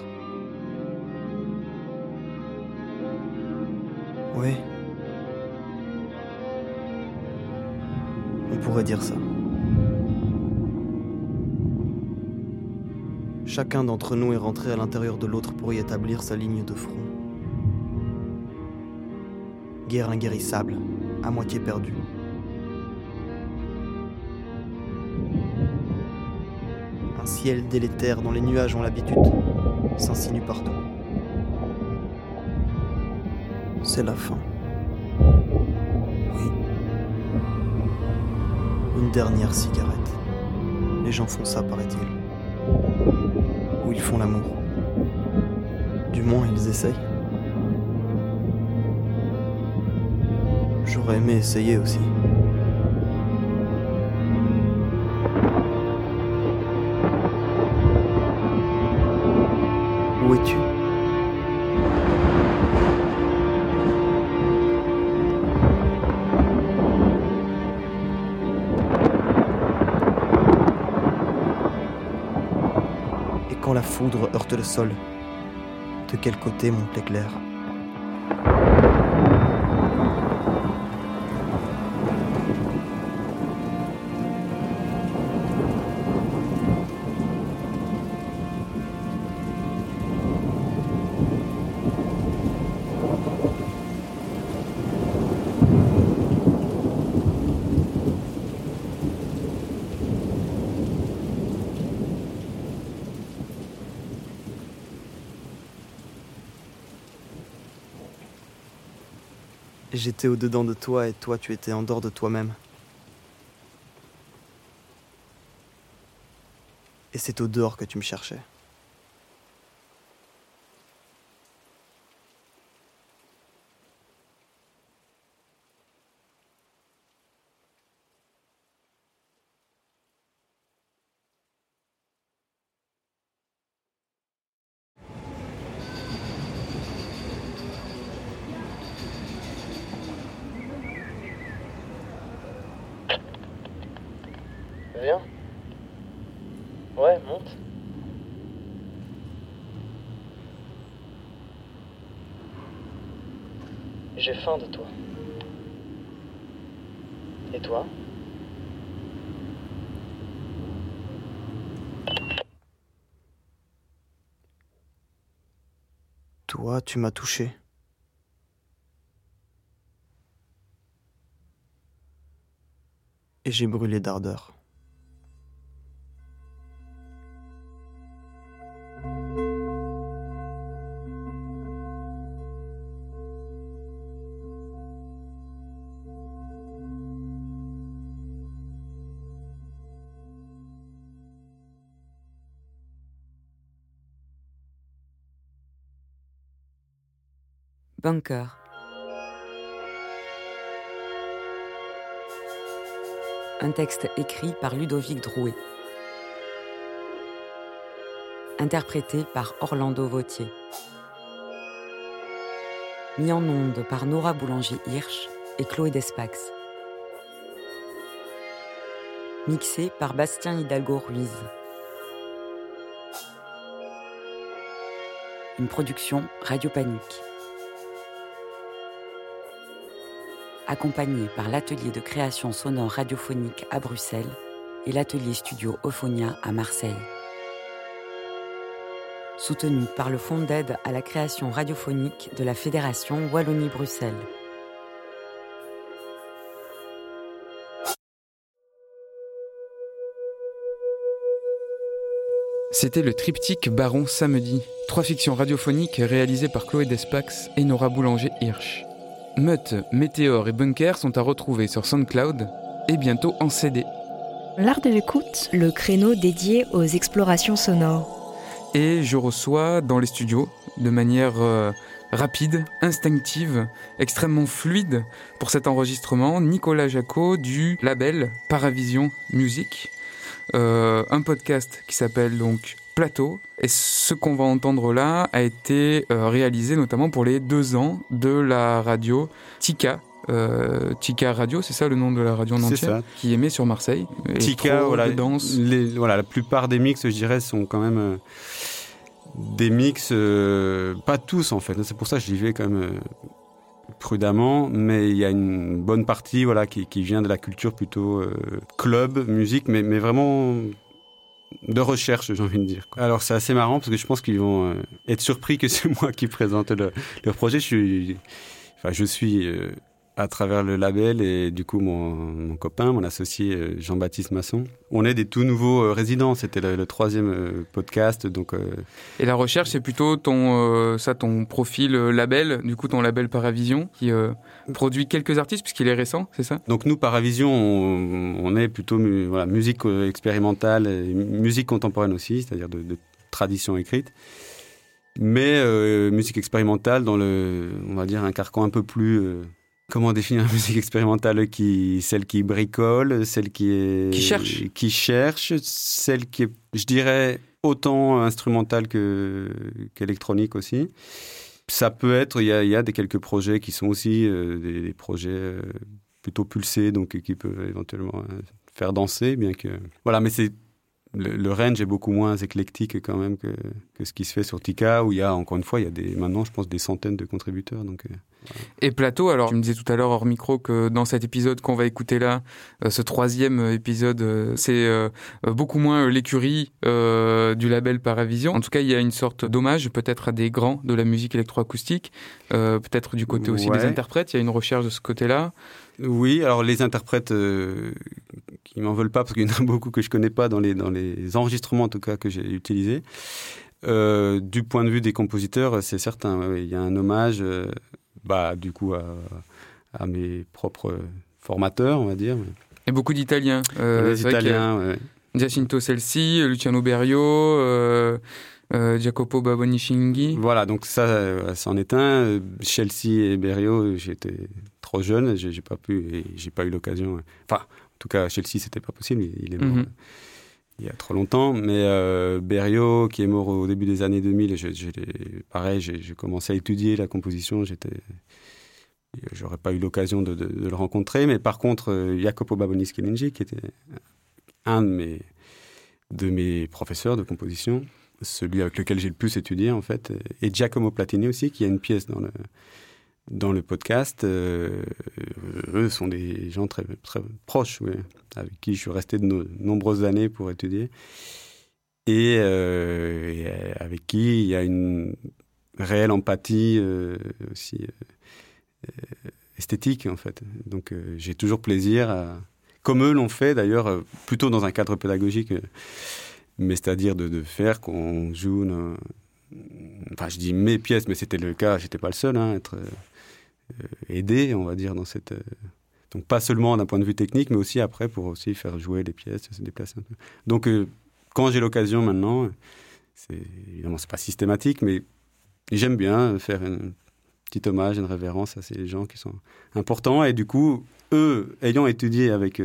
Oui. On pourrait dire ça. Chacun d'entre nous est rentré à l'intérieur de l'autre pour y établir sa ligne de front. Guerre inguérissable, à moitié perdue. Un ciel délétère dont les nuages ont l'habitude s'insinue partout. C'est la fin. Oui. Une dernière cigarette. Les gens font ça, paraît-il ils font l'amour. Du moins, ils essayent. J'aurais aimé essayer aussi. Où es-tu? Sol, de quel côté monte l'éclair? J'étais au-dedans de toi et toi tu étais en dehors de toi-même. Et c'est au dehors que tu me cherchais. Tu m'as touché. Et j'ai brûlé d'ardeur. Un texte écrit par Ludovic Drouet. Interprété par Orlando Vautier. Mis en onde par Nora Boulanger-Hirsch et Chloé Despax. Mixé par Bastien Hidalgo-Ruiz. Une production Radio Panique. Accompagné par l'atelier de création sonore radiophonique à Bruxelles et l'atelier studio Euphonia à Marseille. Soutenu par le Fonds d'aide à la création radiophonique de la Fédération Wallonie-Bruxelles. C'était le triptyque Baron Samedi, trois fictions radiophoniques réalisées par Chloé Despax et Nora Boulanger-Hirsch. Meute, Météor et Bunker sont à retrouver sur SoundCloud et bientôt en CD. L'art de l'écoute, le créneau dédié aux explorations sonores. Et je reçois dans les studios, de manière euh, rapide, instinctive, extrêmement fluide, pour cet enregistrement, Nicolas Jacot du label Paravision Music. Euh, un podcast qui s'appelle donc Plateau. Et ce qu'on va entendre là a été euh, réalisé notamment pour les deux ans de la radio Tika. Euh, Tika Radio, c'est ça le nom de la radio en ça. Qui émet sur Marseille. Tika, voilà, danse. les- voilà, la plupart des mix, je dirais, sont quand même euh, des mix, euh, pas tous en fait. C'est pour ça que j'y vais quand même prudemment, mais il y a une bonne partie, voilà, qui, qui vient de la culture plutôt club, musique, mais, mais vraiment de recherche, j'ai envie de dire. Alors c'est assez marrant parce que je pense qu'ils vont euh, être surpris que c'est moi qui présente le, leur projet. Je suis, enfin, je suis euh, à travers le label et du coup mon, mon copain, mon associé euh, Jean-Baptiste Masson. On est des tout nouveaux euh, résidents. C'était le, le troisième euh, podcast, donc euh, Et la recherche, c'est plutôt ton, euh, ça, ton profil label, du coup ton label Paravision, qui euh, produit quelques artistes puisqu'il est récent, c'est ça? Donc nous, Paravision, on, on est plutôt voilà, musique expérimentale, et musique contemporaine aussi, c'est-à-dire de, de tradition écrite. Mais euh, musique expérimentale dans le, on va dire, un carcan un peu plus... euh, comment définir la musique expérimentale? Qui, Celle qui bricole, celle qui est... Qui cherche. Qui cherche, celle qui est, je dirais, autant instrumentale que, qu'électronique aussi. Ça peut être, il y a, il y a des quelques projets qui sont aussi euh, des, des projets euh, plutôt pulsés, donc qui peuvent éventuellement euh, faire danser, bien que voilà. Mais c'est le, le, range est beaucoup moins éclectique quand même que, que, ce qui se fait sur Tika, où il y a, encore une fois, il y a des, maintenant, je pense, des centaines de contributeurs. Donc, Et Plateau, alors, tu me disais tout à l'heure hors micro que dans cet épisode qu'on va écouter là, euh, ce troisième épisode, euh, c'est euh, beaucoup moins l'écurie euh, du label Paravision. En tout cas, il y a une sorte d'hommage peut-être à des grands de la musique électroacoustique, peut-être du côté aussi Ouais. des interprètes. Il y a une recherche de ce côté-là. Oui, alors les interprètes euh, qui m'en veulent pas, parce qu'il y en a beaucoup que je connais pas dans les, dans les enregistrements en tout cas que j'ai utilisés. Euh, du point de vue des compositeurs, c'est certain. ouais, ouais, il y a un hommage, euh, bah, du coup, à, à mes propres formateurs, on va dire. Et beaucoup d'Italiens. Euh, les a Italiens, ouais. Giacinto Celsi, Luciano Berio, euh, euh, Jacopo Babonishinghi. Voilà, donc ça, euh, c'en est un. Euh, Chelsea et Berrio, j'étais trop jeune, j'ai pas pu, j'ai pas eu l'occasion. euh, Enfin, en tout cas, Chelsea, c'était pas possible, il, est mort Mhm. euh, il y a trop longtemps. Mais euh, Berrio, qui est mort au début des années 2000, je, je l'ai- pareil, j'ai commencé à étudier la composition, j'étais. J'aurais pas eu l'occasion de, le rencontrer, mais par contre, euh, Jacopo Baboni-Schilingi, qui était un de mes, de mes professeurs de composition, celui avec lequel j'ai le plus étudié en fait, et Giacomo Platini aussi, qui a une pièce dans le, dans le podcast. euh, eux sont des gens très, très proches, avec qui je suis resté de no- nombreuses années pour étudier, et, euh, euh, avec qui il y a une réelle empathie aussi esthétique en fait. Donc j'ai toujours plaisir à comme eux l'ont fait d'ailleurs, plutôt dans un cadre pédagogique, mais c'est-à-dire de, faire qu'on joue. nos- Enfin, je dis mes pièces, mais c'était le cas, j'étais pas le seul hein, à être euh, aidé, on va dire, dans cette. euh, donc, pas seulement d'un point de vue technique, mais aussi après pour aussi faire jouer les pièces, se déplacer un peu. Donc, euh, quand j'ai l'occasion maintenant, c'est évidemment, c'est pas systématique, mais j'aime bien faire un petit hommage, une révérence à ces gens qui sont importants. Et du coup, eux, ayant étudié avec,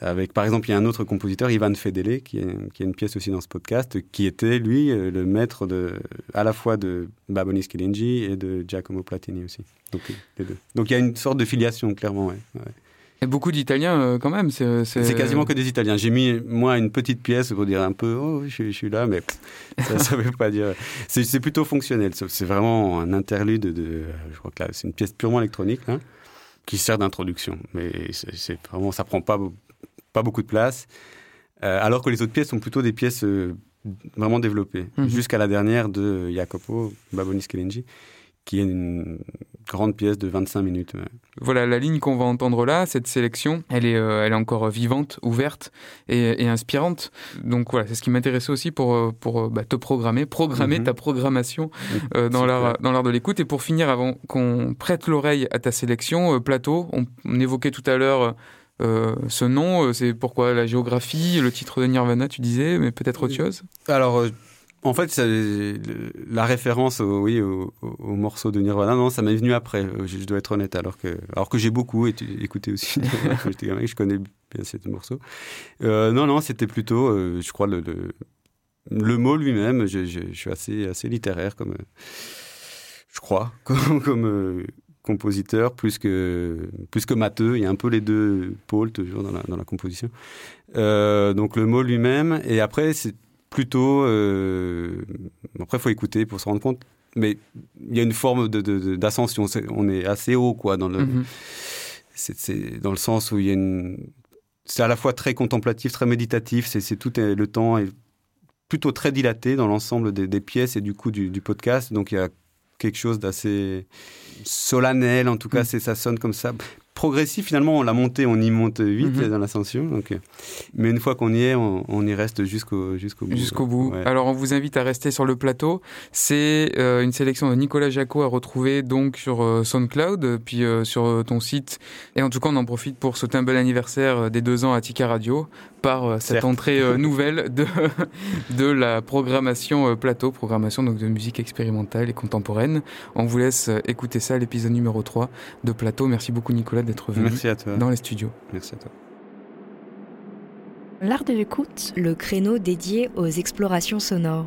avec par exemple, il y a un autre compositeur, Ivan Fedele, qui, est, qui a une pièce aussi dans ce podcast, qui était, lui, euh, le maître de, à la fois de Baboni Schilingi et de Giacomo Platini aussi. Donc, euh, les deux. Donc, il y a une sorte de filiation, clairement, ouais. ouais. Et beaucoup d'Italiens euh, quand même. C'est quasiment que des Italiens. J'ai mis, moi, une petite pièce pour dire un peu, oh, je, suis- je suis là, mais ça ne veut pas dire. C'est plutôt fonctionnel. C'est vraiment un interlude de. Je crois que là, c'est une pièce purement électronique, là, qui sert d'introduction. Mais c'est vraiment, ça prend pas, pas beaucoup de place. Euh, alors que les autres pièces sont plutôt des pièces euh, vraiment développées. Mhm. Jusqu'à la dernière de Jacopo Baboni Schilingi, qui est une grande pièce de 25 minutes. ouais. Voilà, la ligne qu'on va entendre là, cette sélection, elle est, euh, elle est encore vivante, ouverte et, et inspirante. Donc voilà, c'est ce qui m'intéressait aussi pour, pour bah, te programmer, programmer Mhm. ta programmation euh, dans l'art dans l'art de l'écoute. Et pour finir, avant qu'on prête l'oreille à ta sélection, euh, Plateau, on, on évoquait tout à l'heure euh, ce nom, euh, c'est pourquoi la géographie, le titre de Nirvana, tu disais, mais peut-être autre chose? Alors, euh, en fait, la référence au, oui, au, au- au morceau de Nirvana, non, ça m'est venu après, je, dois être honnête, alors que, alors que j'ai beaucoup écouté aussi quand j'étais gamin, je connais bien ce morceau. Euh, non, non, c'était plutôt, je crois, le, le, mot lui-même, je, suis assez, assez littéraire, comme, je crois, comme, compositeur, plus que, plus que matheux, il y a un peu les deux pôles toujours dans la, dans la composition. Euh, donc le mot lui-même, et après, c'est plutôt. Euh, après, il faut écouter pour se rendre compte. Mais il y a une forme de- d'ascension. On est assez haut, quoi, dans le, Mhm. c'est dans le sens où il y a une. C'est à la fois très contemplatif, très méditatif. C'est, tout le temps est plutôt très dilaté dans l'ensemble des, des pièces et du coup du, du podcast. Donc il y a quelque chose d'assez solennel. En tout cas, Mhm. c'est, ça sonne comme ça. Progressif, finalement, on la montée, on y monte vite Mhm. dans l'ascension. Donc, euh, mais une fois qu'on y est, on, on y reste jusqu'au, jusqu'au bout. Jusqu'au bout. Ouais. Alors on vous invite à rester sur le plateau. C'est euh, une sélection de Nicolas Jacot à retrouver donc sur euh, SoundCloud, puis euh, sur ton site. Et en tout cas, on en profite pour souhaiter un bel anniversaire des deux ans à Tika Radio par cette Certes. entrée nouvelle de, de la programmation plateau, programmation donc de musique expérimentale et contemporaine. On vous laisse écouter ça, l'épisode numéro 3 de Plateau. Merci beaucoup Nicolas d'être venu Merci à toi. dans les studios. Merci à toi. L'art de l'écoute, Le créneau dédié aux explorations sonores.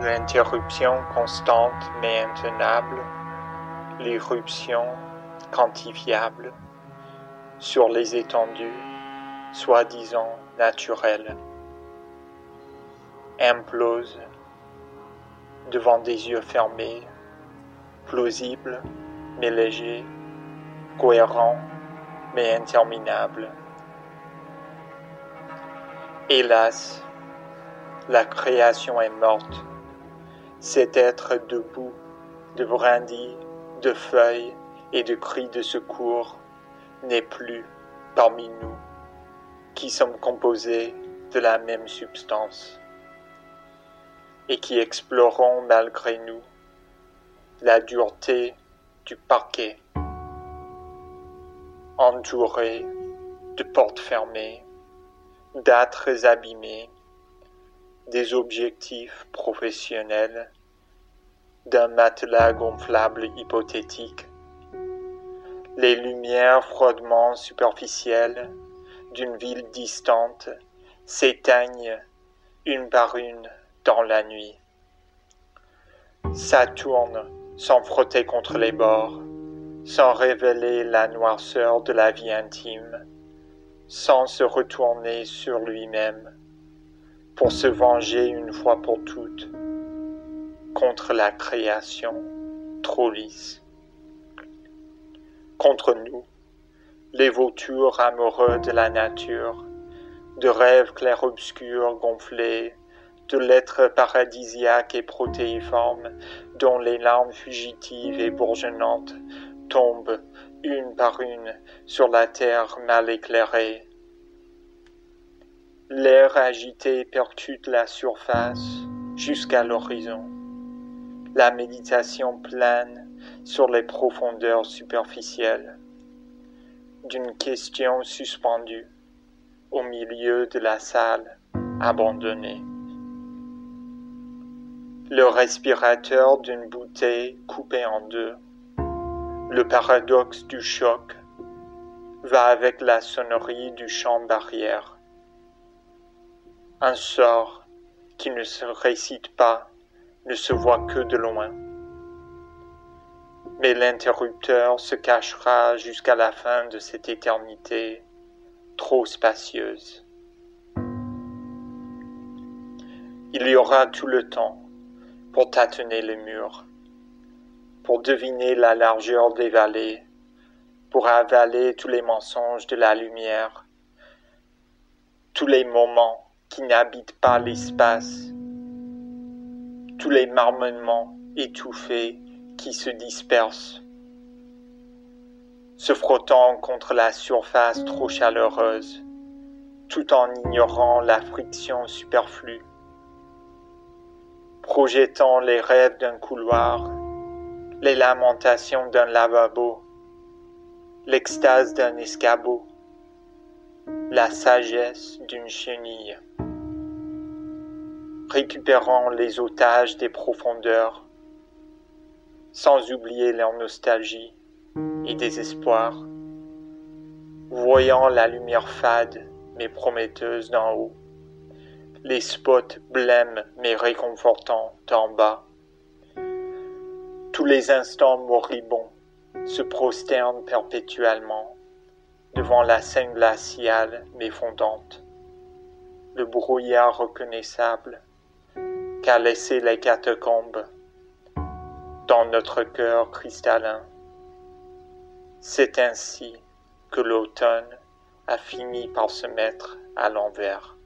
L'interruption constante mais intenable, l'irruption quantifiable sur les étendues soi-disant naturelles, implose devant des yeux fermés, plausible mais léger, cohérent mais interminable. Hélas, la création est morte. Cet être debout, de brindilles, de feuilles et de cris de secours n'est plus parmi nous, qui sommes composés de la même substance et qui explorons malgré nous la dureté du parquet, entouré de portes fermées, d'âtres abîmés, des objectifs professionnels, d'un matelas gonflable hypothétique, les lumières froidement superficielles d'une ville distante s'éteignent une par une dans la nuit. Ça tourne sans frotter contre les bords, sans révéler la noirceur de la vie intime, sans se retourner sur lui-même, pour se venger une fois pour toutes contre la création trop lisse. Contre nous, les vautours amoureux de la nature, de rêves clairs-obscurs gonflés, de lettres paradisiaques et protéiformes dont les larmes fugitives et bourgeonnantes tombent une par une sur la terre mal éclairée. L'air agité percute la surface jusqu'à l'horizon. La méditation plane sur les profondeurs superficielles d'une question suspendue au milieu de la salle abandonnée. Le respirateur d'une bouteille coupée en deux, le paradoxe du choc, va avec la sonnerie du champ barrière un sort qui ne se récite pas, ne se voit que de loin. Mais l'interrupteur se cachera jusqu'à la fin de cette éternité trop spacieuse. Il y aura tout le temps pour tâtonner les murs, pour deviner la largeur des vallées, pour avaler tous les mensonges de la lumière, tous les moments qui n'habitent pas l'espace, tous les marmonnements étouffés qui se dispersent, se frottant contre la surface trop chaleureuse, tout en ignorant la friction superflue, projetant les rêves d'un couloir, les lamentations d'un lavabo, l'extase d'un escabeau, la sagesse d'une chenille récupérant les otages des profondeurs, sans oublier leur nostalgie et désespoir, voyant la lumière fade mais prometteuse d'en haut, les spots blêmes mais réconfortants d'en bas. Tous les instants moribonds se prosternent perpétuellement devant la scène glaciale mais fondante, le brouillard reconnaissable qu'a laissé les catacombes dans notre cœur cristallin. C'est ainsi que l'automne a fini par se mettre à l'envers.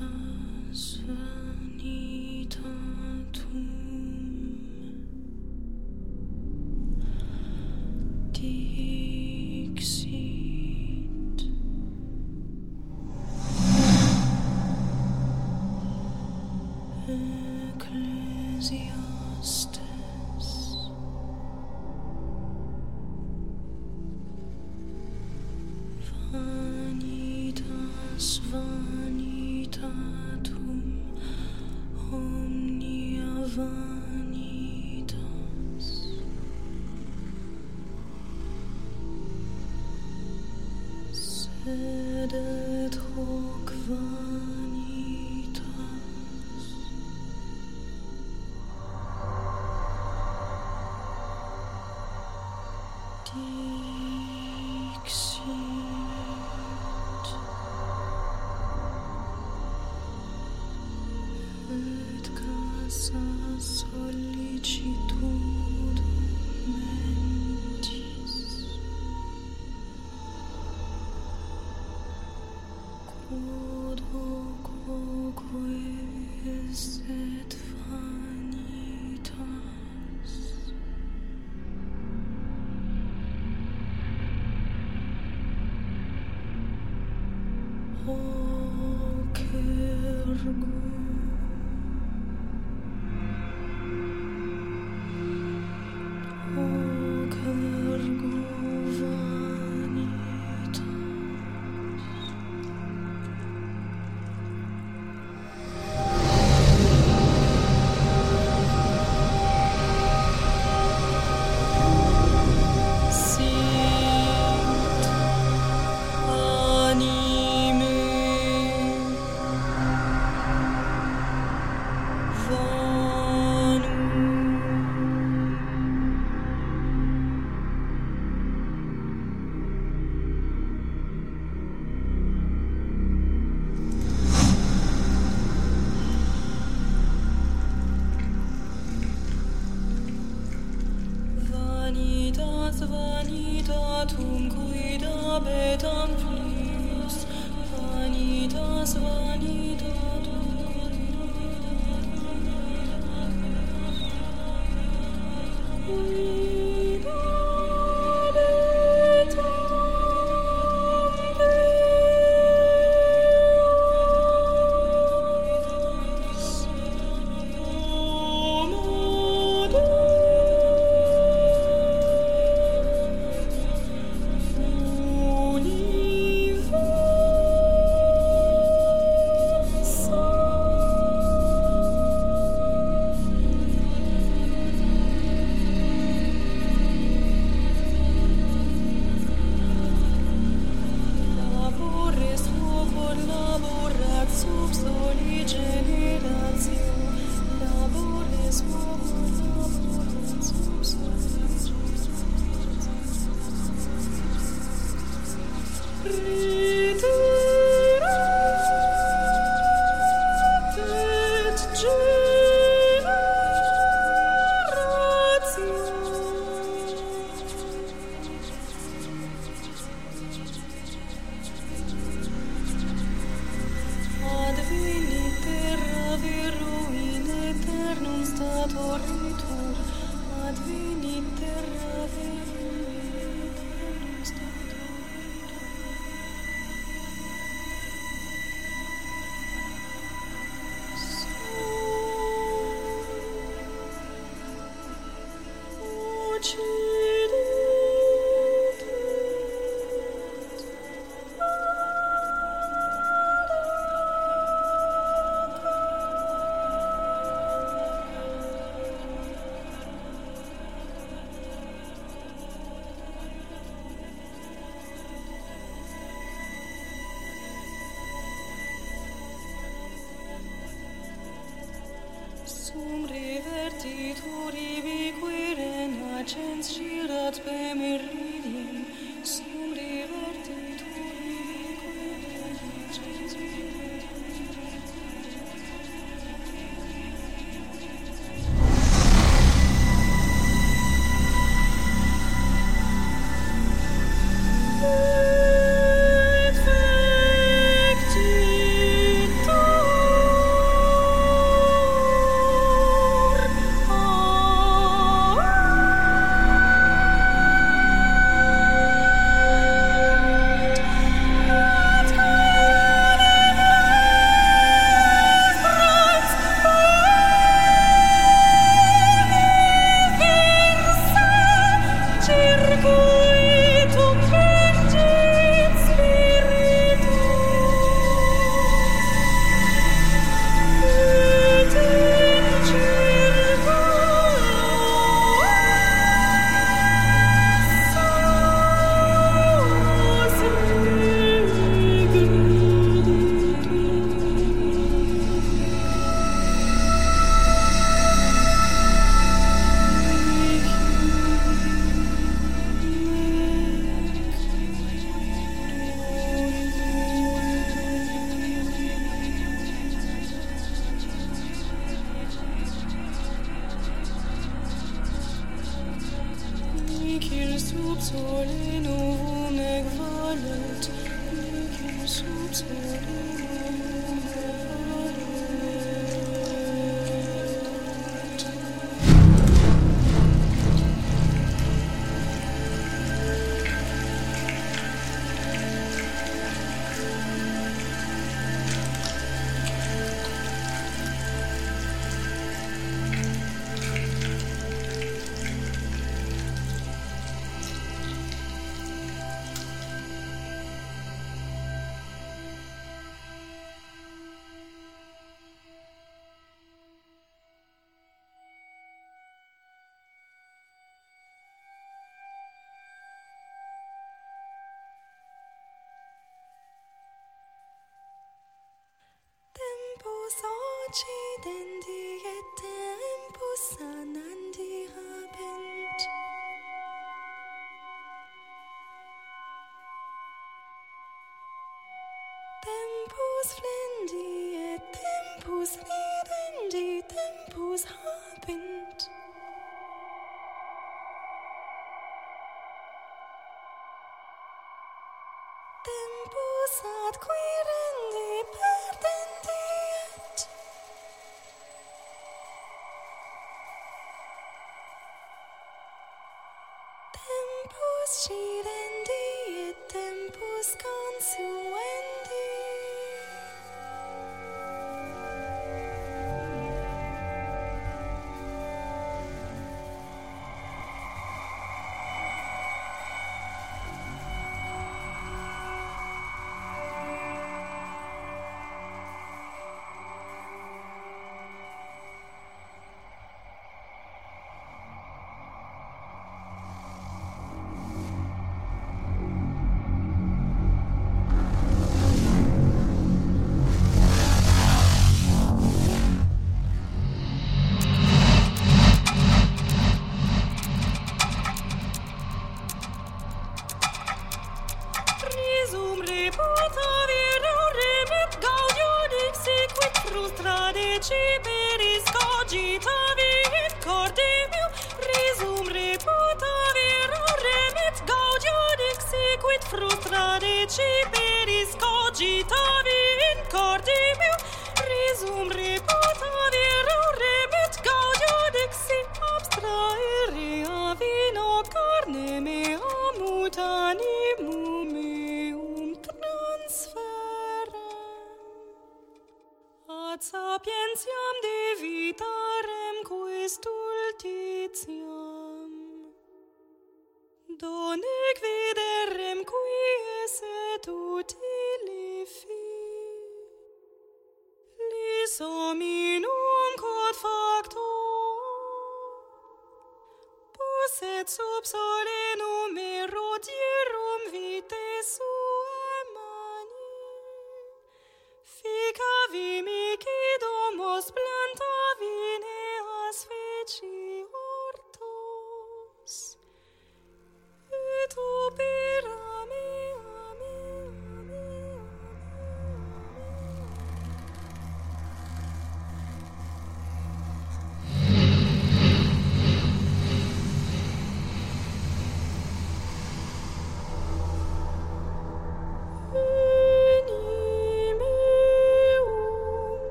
time. Oh sorge den die tempus anandi habent tempus flendi et tempus ridendi tempus habent tempus ad qui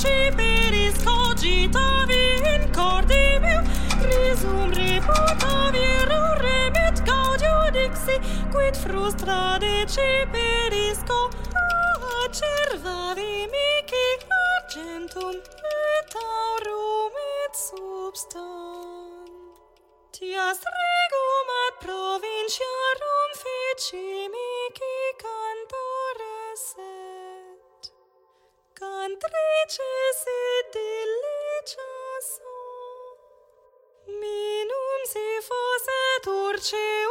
principiris cogitavi in cordibio risum reputavi errorem et gaudio dixi quid frustra dulce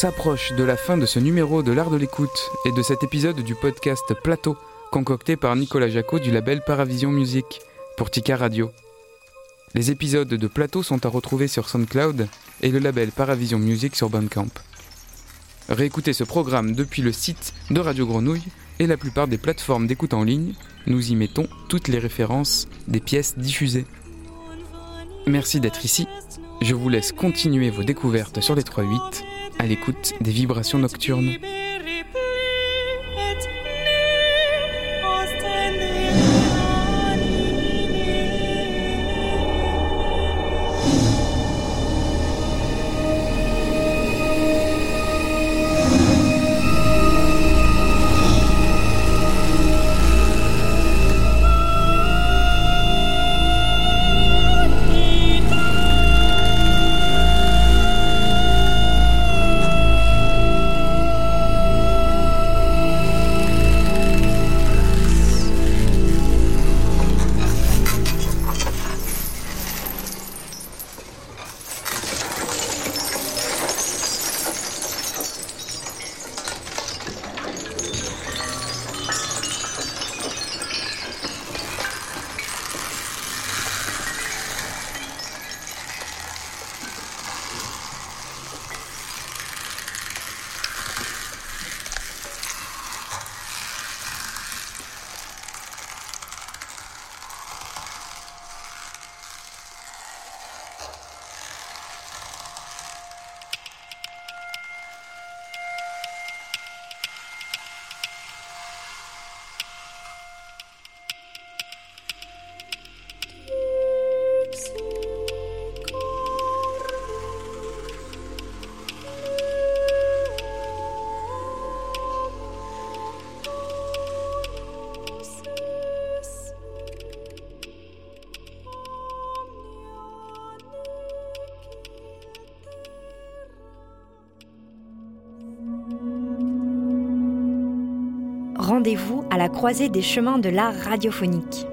s'approche de la fin de ce numéro de l'art de l'écoute et de cet épisode du podcast Plateau, concocté par Nicolas Jacot du label Paravision Music pour Tika Radio. Les épisodes de Plateau sont à retrouver sur SoundCloud et le label Paravision Music sur Bandcamp. Réécoutez ce programme depuis le site de Radio Grenouille et la plupart des plateformes d'écoute en ligne. Nous y mettons toutes les références des pièces diffusées. Merci d'être ici. Je vous laisse continuer vos découvertes sur les 3-8 à l'écoute des vibrations nocturnes. Rendez-vous à la croisée des chemins de l'art radiophonique.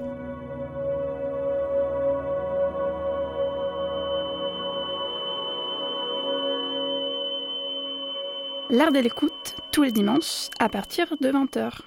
L'art de l'écoute, tous les dimanches, à partir de 20h.